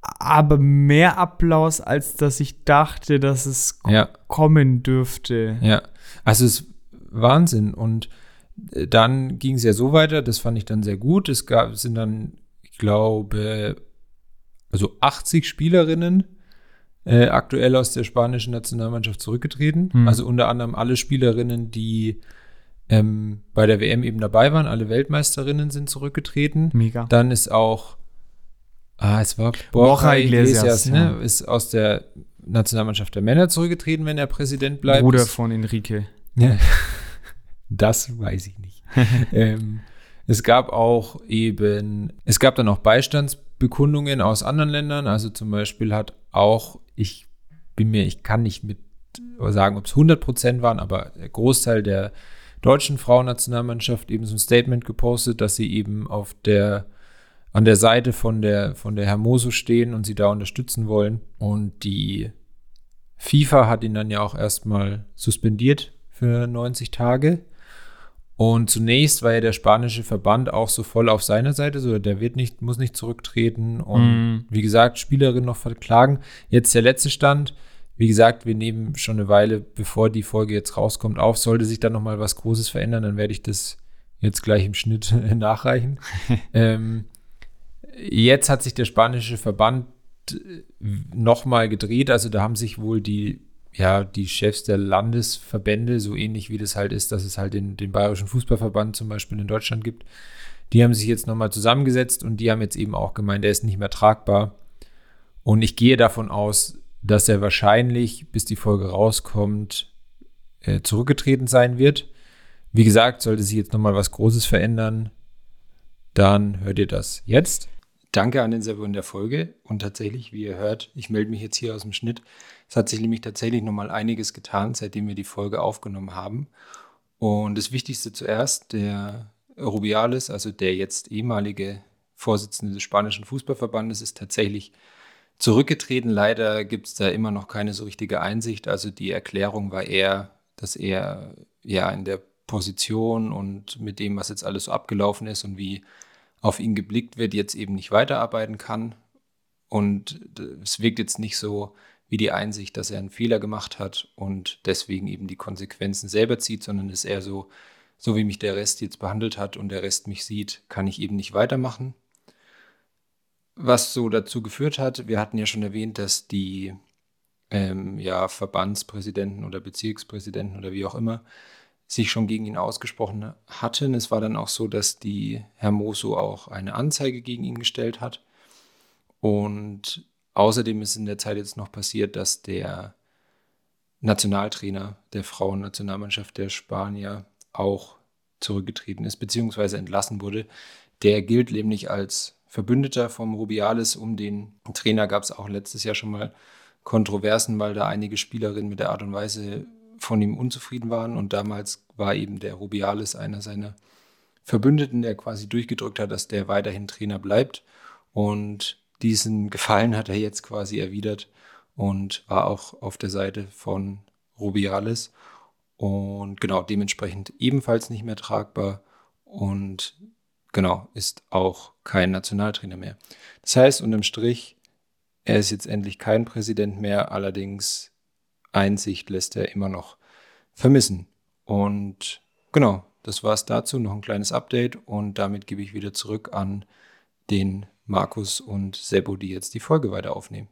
[SPEAKER 1] aber mehr Applaus, als dass ich dachte, dass es
[SPEAKER 2] Ja,
[SPEAKER 1] kommen dürfte.
[SPEAKER 2] ja. Also es Wahnsinn. Und äh, dann ging es ja so weiter, das fand ich dann sehr gut. Es gab, sind dann, ich glaube, also 80 Spielerinnen äh, aktuell aus der spanischen Nationalmannschaft zurückgetreten.
[SPEAKER 1] Hm.
[SPEAKER 2] Also unter anderem alle Spielerinnen, die ähm, bei der WM eben dabei waren, alle Weltmeisterinnen sind zurückgetreten.
[SPEAKER 1] Mega.
[SPEAKER 2] Dann ist auch, ah, es war
[SPEAKER 1] Borja Iglesias,
[SPEAKER 2] Iglesias, ne?
[SPEAKER 1] ja.
[SPEAKER 2] Ist aus der Nationalmannschaft der Männer zurückgetreten, wenn er Präsident bleibt.
[SPEAKER 1] Bruder von Enrique.
[SPEAKER 2] ja. Das weiß ich nicht. *laughs* ähm, es gab auch eben, es gab dann auch Beistandsbekundungen aus anderen Ländern. Also zum Beispiel hat auch, ich bin mir, ich kann nicht mit sagen, ob es 100 Prozent waren, aber der Großteil der deutschen Frauennationalmannschaft eben so ein Statement gepostet, dass sie eben auf der an der Seite von der von der Hermoso stehen und sie da unterstützen wollen. Und die FIFA hat ihn dann ja auch erstmal suspendiert für 90 Tage. Und zunächst war ja der spanische Verband auch so voll auf seiner Seite, so der wird nicht, muss nicht zurücktreten und
[SPEAKER 1] Mm.
[SPEAKER 2] wie gesagt, Spielerin noch verklagen. Jetzt der letzte Stand. Wie gesagt, wir nehmen schon eine Weile, bevor die Folge jetzt rauskommt, auf. Sollte sich dann noch mal was Großes verändern, dann werde ich das jetzt gleich im Schnitt *laughs* nachreichen. *laughs* ähm, jetzt hat sich der spanische Verband noch mal gedreht. Also da haben sich wohl die, ja, die Chefs der Landesverbände, so ähnlich wie das halt ist, dass es halt den, den Bayerischen Fußballverband zum Beispiel in Deutschland gibt, die haben sich jetzt noch mal zusammengesetzt und die haben jetzt eben auch gemeint, der ist nicht mehr tragbar. Und ich gehe davon aus, dass er wahrscheinlich, bis die Folge rauskommt, äh, zurückgetreten sein wird. Wie gesagt, sollte sich jetzt noch mal was Großes verändern, dann hört ihr das jetzt. Danke an den Servo in der Folge. Und tatsächlich, wie ihr hört, ich melde mich jetzt hier aus dem Schnitt. Es hat sich nämlich tatsächlich noch mal einiges getan, seitdem wir die Folge aufgenommen haben. Und das Wichtigste zuerst, der Rubiales, also der jetzt ehemalige Vorsitzende des spanischen Fußballverbandes, ist tatsächlich zurückgetreten. Leider gibt es da immer noch keine so richtige Einsicht. Also die Erklärung war eher, dass er ja in der Position und mit dem, was jetzt alles so abgelaufen ist und wie auf ihn geblickt wird, jetzt eben nicht weiterarbeiten kann. Und es wirkt jetzt nicht so wie die Einsicht, dass er einen Fehler gemacht hat und deswegen eben die Konsequenzen selber zieht, sondern ist eher so, so wie mich der Rest jetzt behandelt hat und der Rest mich sieht, kann ich eben nicht weitermachen. Was so dazu geführt hat, wir hatten ja schon erwähnt, dass die ähm, ja, Verbandspräsidenten oder Bezirkspräsidenten oder wie auch immer sich schon gegen ihn ausgesprochen hatten. Es war dann auch so, dass die Hermoso auch eine Anzeige gegen ihn gestellt hat. Und außerdem ist in der Zeit jetzt noch passiert, dass der Nationaltrainer der Frauennationalmannschaft der Spanier auch zurückgetreten ist, beziehungsweise entlassen wurde. Der gilt nämlich als Verbündeter vom Rubiales. Um den Trainer gab es auch letztes Jahr schon mal Kontroversen, weil da einige Spielerinnen mit der Art und Weise von ihm unzufrieden waren. Und damals war eben der Rubiales einer seiner Verbündeten, der quasi durchgedrückt hat, dass der weiterhin Trainer bleibt. Und diesen Gefallen hat er jetzt quasi erwidert und war auch auf der Seite von Rubiales. Und genau, dementsprechend ebenfalls nicht mehr tragbar und genau, ist auch kein Nationaltrainer mehr. Das heißt, unterm Strich, er ist jetzt endlich kein Präsident mehr, allerdings Einsicht lässt er immer noch vermissen. Und genau, das war es dazu. Noch ein kleines Update und damit gebe ich wieder zurück an den Markus und Sebo, die jetzt die Folge weiter aufnehmen.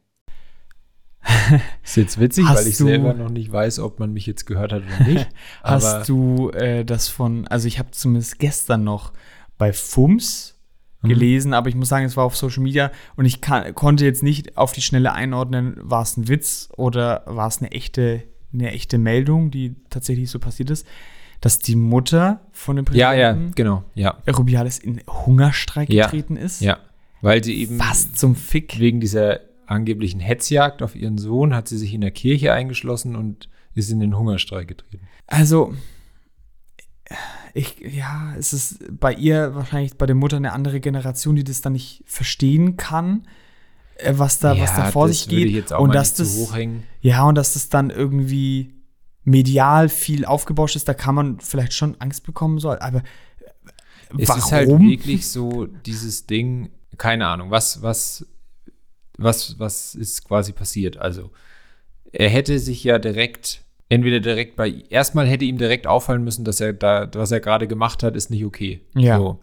[SPEAKER 2] *laughs* ist jetzt witzig, Hast weil ich selber noch nicht weiß, ob man mich jetzt gehört hat oder nicht. *laughs*
[SPEAKER 1] Hast du äh, das von, also ich habe zumindest gestern noch bei FUMS mhm. gelesen, aber ich muss sagen, es war auf Social Media und ich kann, konnte jetzt nicht auf die Schnelle einordnen, war es ein Witz oder war es eine echte, eine echte Meldung, die tatsächlich so passiert ist, dass die Mutter von dem
[SPEAKER 2] Präsidenten ja, ja, genau, ja.
[SPEAKER 1] Rubiales in Hungerstreik ja, getreten ist.
[SPEAKER 2] Ja, weil sie eben
[SPEAKER 1] Was zum Fick?
[SPEAKER 2] wegen dieser angeblichen Hetzjagd auf ihren Sohn hat sie sich in der Kirche eingeschlossen und ist in den Hungerstreik getreten.
[SPEAKER 1] Also, ich, ja, es ist bei ihr wahrscheinlich bei der Mutter eine andere Generation, die das dann nicht verstehen kann, äh, was da, ja, was da vor sich geht. und dass das, ja, und dass das dann irgendwie medial viel aufgebauscht ist, da kann man vielleicht schon Angst bekommen soll. Aber
[SPEAKER 2] es warum? ist halt wirklich so dieses Ding, keine Ahnung, was, was was, was ist quasi passiert? Also, er hätte sich ja direkt, entweder direkt bei, erstmal hätte ihm direkt auffallen müssen, dass er da, was er gerade gemacht hat, ist nicht okay.
[SPEAKER 1] Ja.
[SPEAKER 2] So.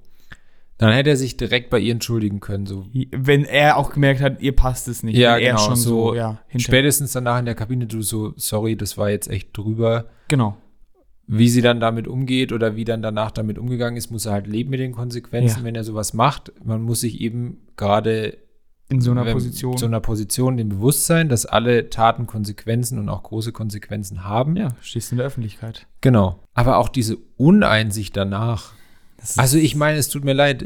[SPEAKER 2] Dann hätte er sich direkt bei ihr entschuldigen können. So.
[SPEAKER 1] Wenn er auch gemerkt hat, ihr passt es nicht.
[SPEAKER 2] Ja, genau.
[SPEAKER 1] schon
[SPEAKER 2] so, so ja, spätestens danach in der Kabine, du so, sorry, das war jetzt echt drüber.
[SPEAKER 1] Genau.
[SPEAKER 2] Wie sie dann damit umgeht oder wie dann danach damit umgegangen ist, muss er halt leben mit den Konsequenzen, ja. wenn er sowas macht. Man muss sich eben gerade
[SPEAKER 1] in so einer Position.
[SPEAKER 2] In so einer Position dem Bewusstsein, dass alle Taten Konsequenzen und auch große Konsequenzen haben.
[SPEAKER 1] Ja, stehst in der Öffentlichkeit.
[SPEAKER 2] Genau. Aber auch diese Uneinsicht danach. Also ich meine, es tut mir leid,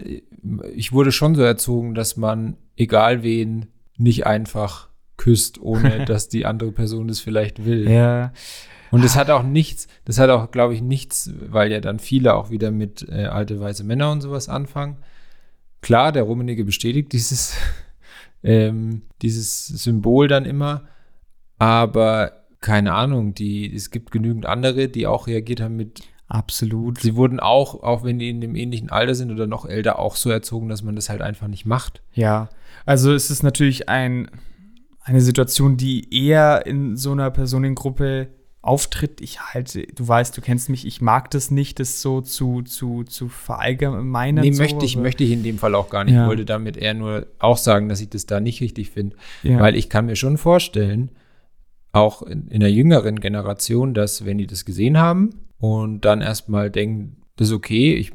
[SPEAKER 2] ich wurde schon so erzogen, dass man, egal wen, nicht einfach küsst, ohne *laughs* dass die andere Person das vielleicht will.
[SPEAKER 1] Ja.
[SPEAKER 2] Und das hat auch nichts, das hat auch, glaube ich, nichts, weil ja dann viele auch wieder mit äh, alte weiße Männer und sowas anfangen. Klar, der Rummenige bestätigt dieses *laughs* ähm, dieses Symbol dann immer. Aber keine Ahnung, die, es gibt genügend andere, die auch reagiert haben mit.
[SPEAKER 1] Absolut.
[SPEAKER 2] Sie wurden auch, auch wenn die in dem ähnlichen Alter sind oder noch älter, auch so erzogen, dass man das halt einfach nicht macht.
[SPEAKER 1] Ja, also es ist natürlich ein, eine Situation, die eher in so einer Personengruppe auftritt. Ich halte, du weißt, du kennst mich, ich mag das nicht, das so zu, zu, zu verallgemeinern.
[SPEAKER 2] Nee,
[SPEAKER 1] so,
[SPEAKER 2] möchte ich, möchte ich in dem Fall auch gar nicht. Ja. Ich wollte damit eher nur auch sagen, dass ich das da nicht richtig finde. Ja. Weil ich kann mir schon vorstellen, auch in, in der jüngeren Generation, dass wenn die das gesehen haben und dann erstmal denken, das ist okay, ich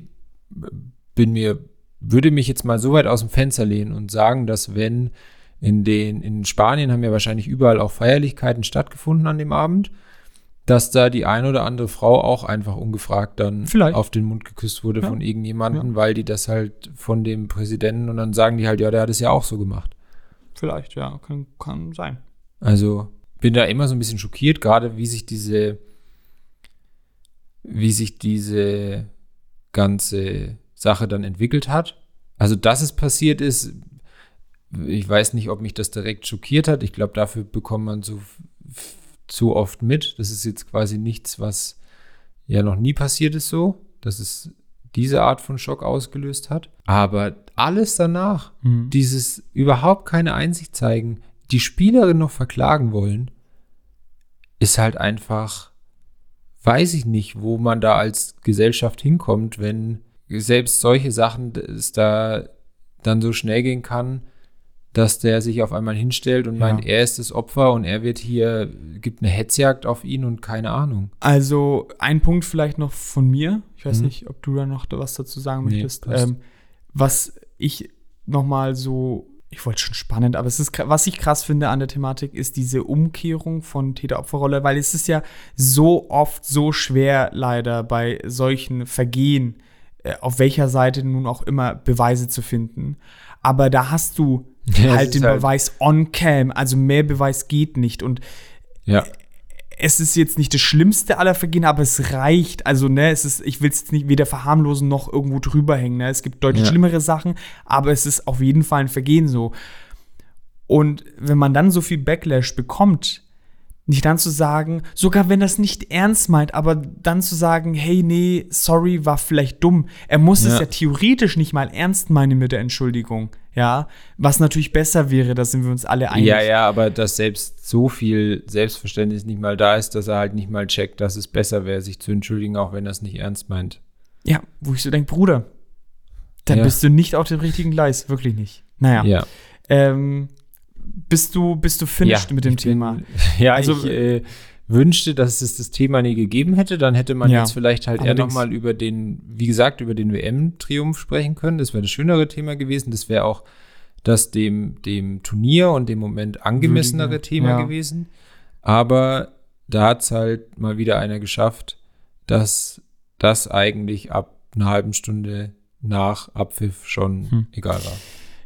[SPEAKER 2] bin mir, würde mich jetzt mal so weit aus dem Fenster lehnen und sagen, dass wenn in den, in Spanien haben ja wahrscheinlich überall auch Feierlichkeiten stattgefunden an dem Abend dass da die eine oder andere Frau auch einfach ungefragt dann
[SPEAKER 1] Vielleicht.
[SPEAKER 2] auf den Mund geküsst wurde ja. von irgendjemandem, ja. weil die das halt von dem Präsidenten und dann sagen die halt, ja, der hat es ja auch so gemacht.
[SPEAKER 1] Vielleicht, ja, kann, kann sein.
[SPEAKER 2] Also bin da immer so ein bisschen schockiert, gerade wie sich diese, wie sich diese ganze Sache dann entwickelt hat. Also, dass es passiert ist, ich weiß nicht, ob mich das direkt schockiert hat. Ich glaube, dafür bekommt man so zu oft mit. Das ist jetzt quasi nichts, was ja noch nie passiert ist so, dass es diese Art von Schock ausgelöst hat. Aber alles danach, mhm. dieses überhaupt keine Einsicht zeigen, die Spielerin noch verklagen wollen, ist halt einfach, weiß ich nicht, wo man da als Gesellschaft hinkommt, wenn selbst solche Sachen es da dann so schnell gehen kann, dass der sich auf einmal hinstellt und ja. meint, er ist das Opfer und er wird hier, gibt eine Hetzjagd auf ihn und keine Ahnung.
[SPEAKER 1] Also ein Punkt vielleicht noch von mir. Ich weiß mhm. nicht, ob du da noch was dazu sagen nee, möchtest. Ähm, was ich noch mal so, ich wollte schon spannend, aber es ist, was ich krass finde an der Thematik, ist diese Umkehrung von Täter-Opfer-Rolle, weil es ist ja so oft so schwer leider bei solchen Vergehen, äh, auf welcher Seite nun auch immer Beweise zu finden. Aber da hast du ja, halt den halt Beweis on cam. Also mehr Beweis geht nicht. Und
[SPEAKER 2] ja.
[SPEAKER 1] es ist jetzt nicht das Schlimmste aller Vergehen, aber es reicht. Also, ne, es ist, ich will es jetzt nicht weder verharmlosen noch irgendwo drüber hängen. Ne? Es gibt deutlich ja. schlimmere Sachen, aber es ist auf jeden Fall ein Vergehen so. Und wenn man dann so viel Backlash bekommt, nicht dann zu sagen, sogar wenn das nicht ernst meint, aber dann zu sagen, hey, nee, sorry, war vielleicht dumm. Er muss ja. es ja theoretisch nicht mal ernst meinen mit der Entschuldigung. Ja, was natürlich besser wäre, da sind wir uns alle einig.
[SPEAKER 2] Ja, ja, aber dass selbst so viel Selbstverständnis nicht mal da ist, dass er halt nicht mal checkt, dass es besser wäre, sich zu entschuldigen, auch wenn er es nicht ernst meint.
[SPEAKER 1] Ja, wo ich so denke, Bruder, dann ja. bist du nicht auf dem richtigen Gleis, wirklich nicht. Naja.
[SPEAKER 2] Ja.
[SPEAKER 1] Ähm, bist du, bist du finished ja, mit dem Thema?
[SPEAKER 2] Bin, *laughs* ja, also ich äh, wünschte, dass es das Thema nie gegeben hätte. Dann hätte man ja, jetzt vielleicht halt eher nochmal über den, wie gesagt, über den WM-Triumph sprechen können. Das wäre das schönere Thema gewesen. Das wäre auch das dem, dem Turnier und dem Moment angemessenere Würdige, Thema ja. gewesen. Aber da hat es halt mal wieder einer geschafft, dass das eigentlich ab einer halben Stunde nach Abpfiff schon hm. egal war.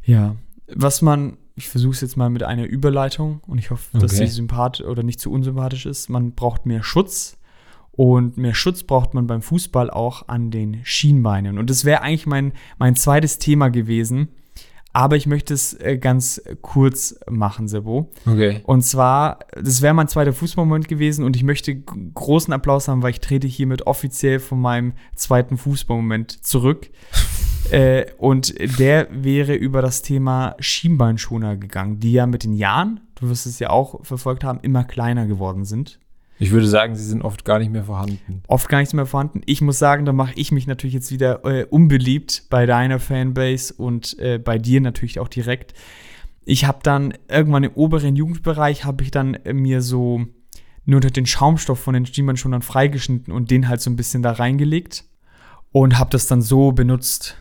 [SPEAKER 1] Ja, was man ich versuche es jetzt mal mit einer Überleitung und ich hoffe, dass okay. sie sympathisch oder nicht zu unsympathisch ist. Man braucht mehr Schutz und mehr Schutz braucht man beim Fußball auch an den Schienbeinen. Und das wäre eigentlich mein, mein zweites Thema gewesen. Aber ich möchte es äh, ganz kurz machen, Sebo.
[SPEAKER 2] Okay.
[SPEAKER 1] Und zwar, das wäre mein zweiter Fußballmoment gewesen und ich möchte großen Applaus haben, weil ich trete hiermit offiziell von meinem zweiten Fußballmoment zurück. Äh, und der wäre über das Thema Schienbeinschoner gegangen, die ja mit den Jahren, du wirst es ja auch verfolgt haben, immer kleiner geworden sind.
[SPEAKER 2] Ich würde sagen, sie sind oft gar nicht mehr vorhanden.
[SPEAKER 1] Oft gar nicht mehr vorhanden. Ich muss sagen, da mache ich mich natürlich jetzt wieder äh, unbeliebt bei deiner Fanbase und äh, bei dir natürlich auch direkt. Ich habe dann irgendwann im oberen Jugendbereich habe ich dann äh, mir so nur unter den Schaumstoff von den Schienbeinschonern freigeschnitten und den halt so ein bisschen da reingelegt und habe das dann so benutzt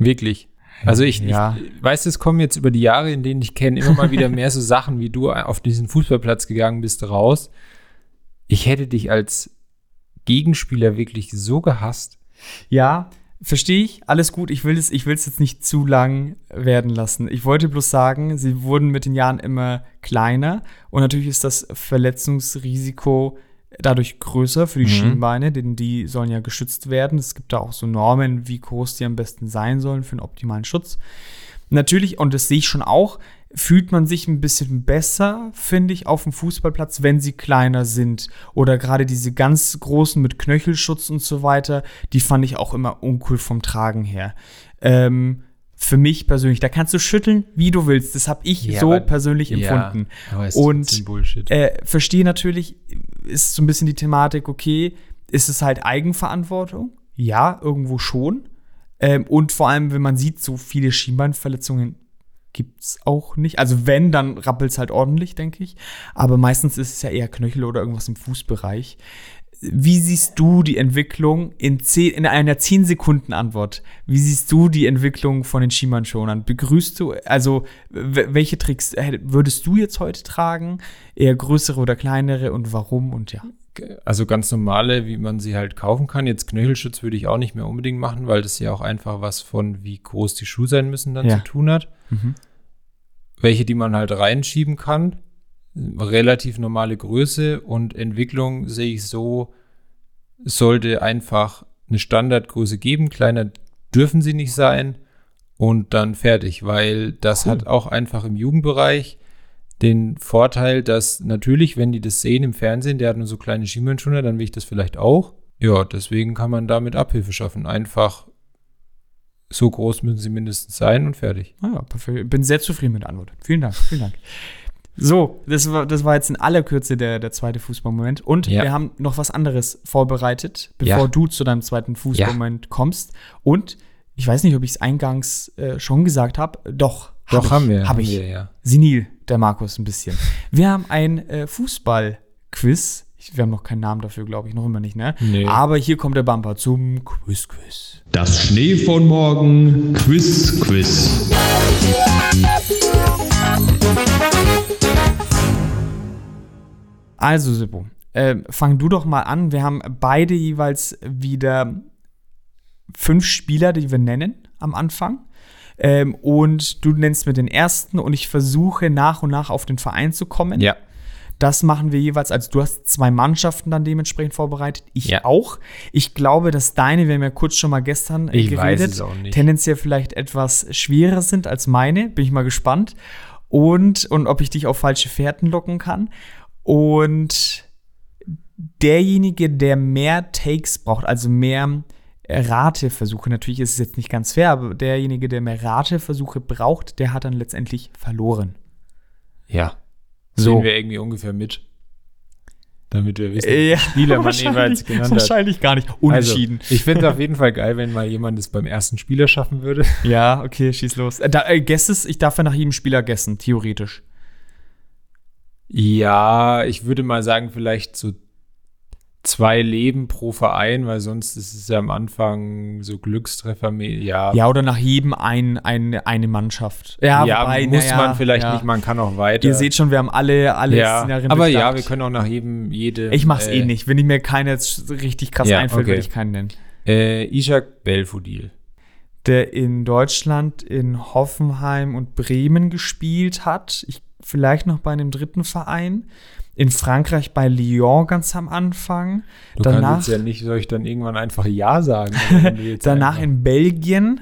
[SPEAKER 2] Wirklich. Also ich, ja. ich weiß, es kommen jetzt über die Jahre, in denen ich kenne, immer mal wieder *laughs* mehr so Sachen, wie du auf diesen Fußballplatz gegangen bist, raus. Ich hätte dich als Gegenspieler wirklich so gehasst.
[SPEAKER 1] Ja, verstehe ich. Alles gut. Ich will es, ich will es jetzt nicht zu lang werden lassen. Ich wollte bloß sagen, sie wurden mit den Jahren immer kleiner und natürlich ist das Verletzungsrisiko dadurch größer für die mhm. Schienbeine, denn die sollen ja geschützt werden. Es gibt da auch so Normen, wie groß die am besten sein sollen für einen optimalen Schutz. Natürlich, und das sehe ich schon auch, fühlt man sich ein bisschen besser, finde ich, auf dem Fußballplatz, wenn sie kleiner sind. Oder gerade diese ganz großen mit Knöchelschutz und so weiter, die fand ich auch immer uncool vom Tragen her. Ähm, für mich persönlich. Da kannst du schütteln, wie du willst. Das habe ich ja, so aber, persönlich empfunden. Ja, und äh, verstehe natürlich, ist so ein bisschen die Thematik, okay, ist es halt Eigenverantwortung? Ja, irgendwo schon. Ähm, und vor allem, wenn man sieht, so viele Schienbeinverletzungen gibt es auch nicht. Also wenn, dann rappelt es halt ordentlich, denke ich. Aber meistens ist es ja eher Knöchel oder irgendwas im Fußbereich. Wie siehst du die Entwicklung in, zehn, in einer 10 Sekunden Antwort? Wie siehst du die Entwicklung von den Schienbeinschonern? Begrüßt du, also welche Tricks würdest du jetzt heute tragen? Eher größere oder kleinere und warum und ja?
[SPEAKER 2] Also ganz normale, wie man sie halt kaufen kann. Jetzt Knöchelschutz würde ich auch nicht mehr unbedingt machen, weil das ja auch einfach was von, wie groß die Schuhe sein müssen, dann ja. zu tun hat. Mhm. Welche, die man halt reinschieben kann relativ normale Größe und Entwicklung sehe ich so, sollte einfach eine Standardgröße geben. Kleiner dürfen sie nicht sein und dann fertig, weil das
[SPEAKER 1] Cool.
[SPEAKER 2] hat auch einfach im Jugendbereich den Vorteil, dass natürlich, wenn die das sehen im Fernsehen, der hat nur so kleine Schienbeinschoner, dann will ich das vielleicht auch. Ja, deswegen kann man damit Abhilfe schaffen. Einfach so groß müssen sie mindestens sein und fertig.
[SPEAKER 1] Ah ja, perfekt. Bin sehr zufrieden mit der Antwort. Vielen Dank, vielen Dank. So, das war, das war jetzt in aller Kürze der, der zweite Fußballmoment. Und
[SPEAKER 2] Ja.
[SPEAKER 1] wir haben noch was anderes vorbereitet, bevor
[SPEAKER 2] Ja.
[SPEAKER 1] du zu deinem zweiten Fußballmoment kommst. Und ich weiß nicht, ob ich es eingangs äh, schon gesagt habe. Doch, hab
[SPEAKER 2] Doch,
[SPEAKER 1] ich,
[SPEAKER 2] haben wir.
[SPEAKER 1] Hab ich.
[SPEAKER 2] wir, ja.
[SPEAKER 1] Senil, der Markus, ein bisschen. Wir haben ein äh, Fußball-Quiz. Ich- Wir haben noch keinen Namen dafür, glaube ich, noch immer nicht, ne?
[SPEAKER 2] Nee.
[SPEAKER 1] Aber hier kommt der Bumper zum Quiz-Quiz.
[SPEAKER 3] Das Schnee von morgen Quiz
[SPEAKER 1] Also, Sippo, äh, fang du doch mal an. Wir haben beide jeweils wieder fünf Spieler, die wir nennen am Anfang. Ähm, und du nennst mir den ersten und ich versuche nach und nach auf den Verein zu kommen.
[SPEAKER 2] Ja.
[SPEAKER 1] Das machen wir jeweils. Also du hast zwei Mannschaften dann dementsprechend vorbereitet. Ich
[SPEAKER 2] Ja.
[SPEAKER 1] auch. Ich glaube, dass deine, wir haben ja kurz schon mal gestern äh,
[SPEAKER 2] Ich weiß es auch nicht.
[SPEAKER 1] tendenziell vielleicht etwas schwerer sind als meine. Bin ich mal gespannt. Und, und ob ich dich auf falsche Fährten locken kann. Und derjenige, der mehr Takes braucht, also mehr Rateversuche, natürlich ist es jetzt nicht ganz fair, aber derjenige, der mehr Rateversuche braucht, der hat dann letztendlich verloren.
[SPEAKER 2] Ja.
[SPEAKER 1] So.
[SPEAKER 2] Sehen wir irgendwie ungefähr mit. Damit wir wissen,
[SPEAKER 1] Ja,
[SPEAKER 2] Spieler man
[SPEAKER 1] wahrscheinlich-
[SPEAKER 2] jeweils genannt hat.
[SPEAKER 1] Wahrscheinlich gar nicht. Unentschieden.
[SPEAKER 2] Also, ich finde es auf jeden Fall geil, wenn mal jemand es beim ersten Spieler schaffen würde.
[SPEAKER 1] ja, okay, schieß los. Äh, da, äh, Guesses, ich darf ja nach jedem Spieler gessen, theoretisch.
[SPEAKER 2] Ja, ich würde mal sagen, vielleicht so zwei Leben pro Verein, weil sonst ist es ja am Anfang so Glückstreffer. Ja,
[SPEAKER 1] Ja, oder nach jedem ein, ein, eine Mannschaft. Ja,
[SPEAKER 2] ja
[SPEAKER 1] wobei,
[SPEAKER 2] muss
[SPEAKER 1] ja,
[SPEAKER 2] man vielleicht
[SPEAKER 1] ja.
[SPEAKER 2] nicht, man kann auch weiter.
[SPEAKER 1] Ihr seht schon, wir haben alle, alle
[SPEAKER 2] ja,
[SPEAKER 1] Szenarien
[SPEAKER 2] aber ja,
[SPEAKER 1] durchdacht.
[SPEAKER 2] wir können auch nach jedem, jede.
[SPEAKER 1] Ich mach's
[SPEAKER 2] äh,
[SPEAKER 1] eh nicht. Wenn ich mir jetzt richtig krass
[SPEAKER 2] Ja,
[SPEAKER 1] einfällt,
[SPEAKER 2] okay.
[SPEAKER 1] würde ich keinen nennen.
[SPEAKER 2] Äh, Ishak Belfodil.
[SPEAKER 1] Der in Deutschland in Hoffenheim und Bremen gespielt hat. Ich, vielleicht noch bei einem dritten Verein. In Frankreich bei Lyon ganz am Anfang.
[SPEAKER 2] Du
[SPEAKER 1] danach
[SPEAKER 2] kannst jetzt ja nicht, soll ich dann irgendwann einfach Ja sagen? *laughs*
[SPEAKER 1] danach
[SPEAKER 2] einfach-
[SPEAKER 1] in Belgien.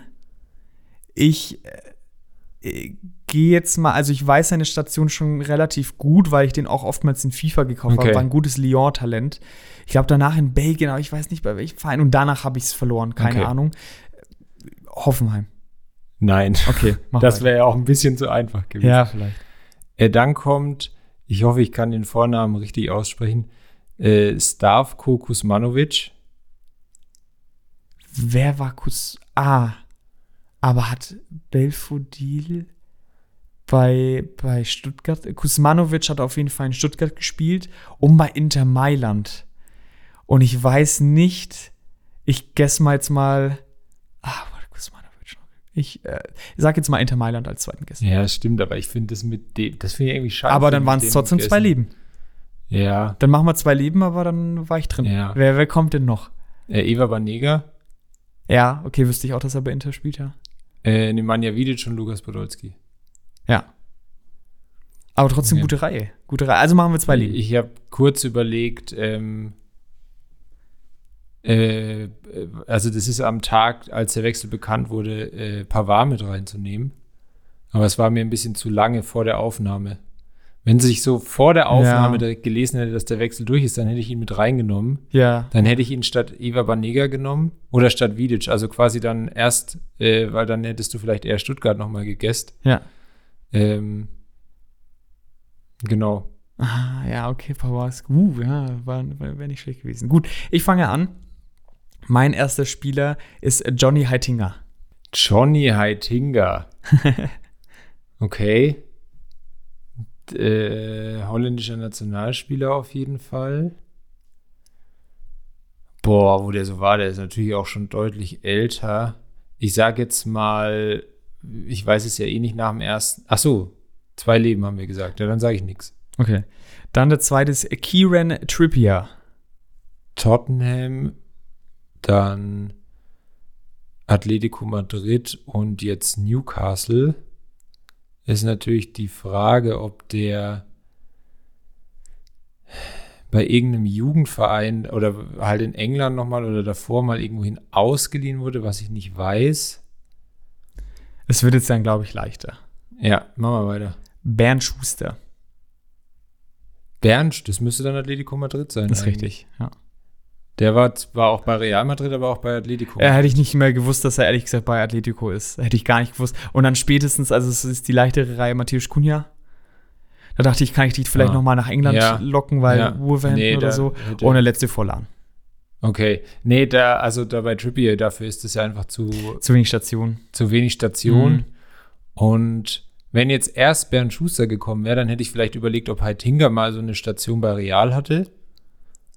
[SPEAKER 1] Ich äh, äh, gehe jetzt mal, also ich weiß seine Station schon relativ gut, weil ich den auch oftmals in FIFA gekauft
[SPEAKER 2] Okay.
[SPEAKER 1] habe. War ein gutes Lyon-Talent. Ich glaube, danach in Belgien, aber ich weiß nicht bei welchem Verein. Und danach habe ich es verloren, keine
[SPEAKER 2] Okay.
[SPEAKER 1] Ahnung. Hoffenheim.
[SPEAKER 2] Nein.
[SPEAKER 1] Okay, mach
[SPEAKER 2] Das wäre ja auch ein bisschen zu einfach gewesen.
[SPEAKER 1] Ja, vielleicht.
[SPEAKER 2] Äh, dann kommt, ich hoffe, ich kann den Vornamen richtig aussprechen, äh, Stavko Kusmanovic.
[SPEAKER 1] Wer war Kus? Ah, aber hat Belfodil bei, bei Stuttgart, Kusmanovic hat auf jeden Fall in Stuttgart gespielt und bei Inter Mailand. Und ich weiß nicht, ich guess mal jetzt mal, ah. Ich äh, sag jetzt mal Inter Mailand als zweiten Guess.
[SPEAKER 2] Ja, stimmt, aber ich finde das mit dem, das finde ich irgendwie scheiße.
[SPEAKER 1] aber dann waren es
[SPEAKER 2] dem
[SPEAKER 1] trotzdem zwei. Leben.
[SPEAKER 2] Ja.
[SPEAKER 1] Dann machen wir zwei Leben, aber dann war ich drin.
[SPEAKER 2] Ja.
[SPEAKER 1] Wer, wer kommt denn noch?
[SPEAKER 2] Äh, Eva Banega,
[SPEAKER 1] Ja, okay, wüsste ich auch, dass er bei Inter spielt, ja.
[SPEAKER 2] äh, Nemanja Vidic und Lukas Podolski.
[SPEAKER 1] Ja. Aber trotzdem
[SPEAKER 2] Okay.
[SPEAKER 1] gute Reihe. Gute Reihe. Also machen wir zwei Leben.
[SPEAKER 2] Ich habe kurz überlegt, ähm, äh, also das ist am Tag, als der Wechsel bekannt wurde, äh, Pavard mit reinzunehmen. Aber es war mir ein bisschen zu lange vor der Aufnahme. Wenn sich so vor der Aufnahme
[SPEAKER 1] Ja.
[SPEAKER 2] gelesen hätte, dass der Wechsel durch ist, dann hätte ich ihn mit reingenommen.
[SPEAKER 1] Ja.
[SPEAKER 2] Dann hätte ich ihn statt Eva Banega genommen oder statt Vidic. Also quasi dann erst, äh, weil dann hättest du vielleicht eher Stuttgart nochmal gegessen.
[SPEAKER 1] Ja.
[SPEAKER 2] Ähm, genau.
[SPEAKER 1] Ah, ja, okay, Power ist uh, ja, war, war, wäre nicht schlecht gewesen. Gut, ich fange an. Mein erster Spieler ist Johnny Heitinger.
[SPEAKER 2] Johnny Heitinga. *laughs* okay. Äh, holländischer Nationalspieler auf jeden Fall. Boah, wo der so war, der ist natürlich auch schon deutlich älter. Ich sag jetzt mal, ich weiß es ja eh nicht nach dem ersten. Ach so, zwei Leben haben wir gesagt. Ja, dann sage ich nichts.
[SPEAKER 1] Okay. Dann der zweite ist Kieran Trippier.
[SPEAKER 2] Tottenham, dann Atletico Madrid und jetzt Newcastle. Ist natürlich die Frage, ob der bei irgendeinem Jugendverein oder halt in England nochmal oder davor mal irgendwohin ausgeliehen wurde, was ich nicht weiß.
[SPEAKER 1] Es wird jetzt dann, glaube ich, leichter.
[SPEAKER 2] Ja, machen wir weiter.
[SPEAKER 1] Bernd Schuster.
[SPEAKER 2] Bernd, das müsste dann Atletico Madrid sein.
[SPEAKER 1] Das ist
[SPEAKER 2] eigentlich.
[SPEAKER 1] richtig, ja.
[SPEAKER 2] Der war zwar auch bei Real Madrid, aber auch bei Atletico.
[SPEAKER 1] Äh, hätte ich nicht mehr gewusst, dass er ehrlich gesagt bei Atletico ist. Hätte ich gar nicht gewusst. Und dann spätestens, also es ist die leichtere Reihe Matthäus Cunha. Da dachte ich, kann ich dich vielleicht
[SPEAKER 2] Ah.
[SPEAKER 1] noch mal nach England
[SPEAKER 2] Ja.
[SPEAKER 1] locken, weil
[SPEAKER 2] Ja.
[SPEAKER 1] Wolverhampton
[SPEAKER 2] Nee,
[SPEAKER 1] oder so. Ohne letzte Vorlagen.
[SPEAKER 2] Okay. Nee, da, also da bei Trippier, dafür ist es ja einfach zu,
[SPEAKER 1] Zu wenig Stationen.
[SPEAKER 2] zu wenig Station.
[SPEAKER 1] Mhm.
[SPEAKER 2] Und wenn jetzt erst Bernd Schuster gekommen wäre, dann hätte ich vielleicht überlegt, ob Heitinga mal so eine Station bei Real hatte.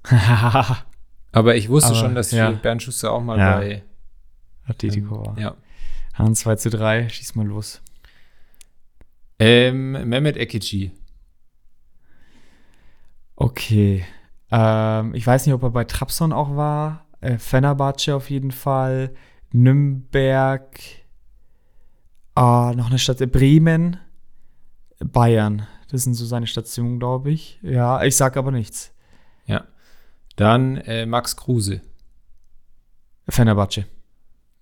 [SPEAKER 2] *laughs* Aber ich wusste
[SPEAKER 1] Aber,
[SPEAKER 2] schon, dass
[SPEAKER 1] ja.
[SPEAKER 2] Bernd Schuster auch mal
[SPEAKER 1] Ja.
[SPEAKER 2] bei
[SPEAKER 1] Atletico war.
[SPEAKER 2] Ja.
[SPEAKER 1] Hans 2 zu 3, schieß mal los.
[SPEAKER 2] Ähm, Mehmet Ekici.
[SPEAKER 1] Okay. Ähm, ich weiß nicht, ob er bei Trabzon auch war. Äh, Fenerbahce auf jeden Fall. Nürnberg. Ah, noch eine Stadt. Bremen. Bayern. Das sind so seine Stationen, glaube ich. Ja, ich sag aber nichts.
[SPEAKER 2] Ja. Dann äh, Max Kruse.
[SPEAKER 1] Fenerbahce.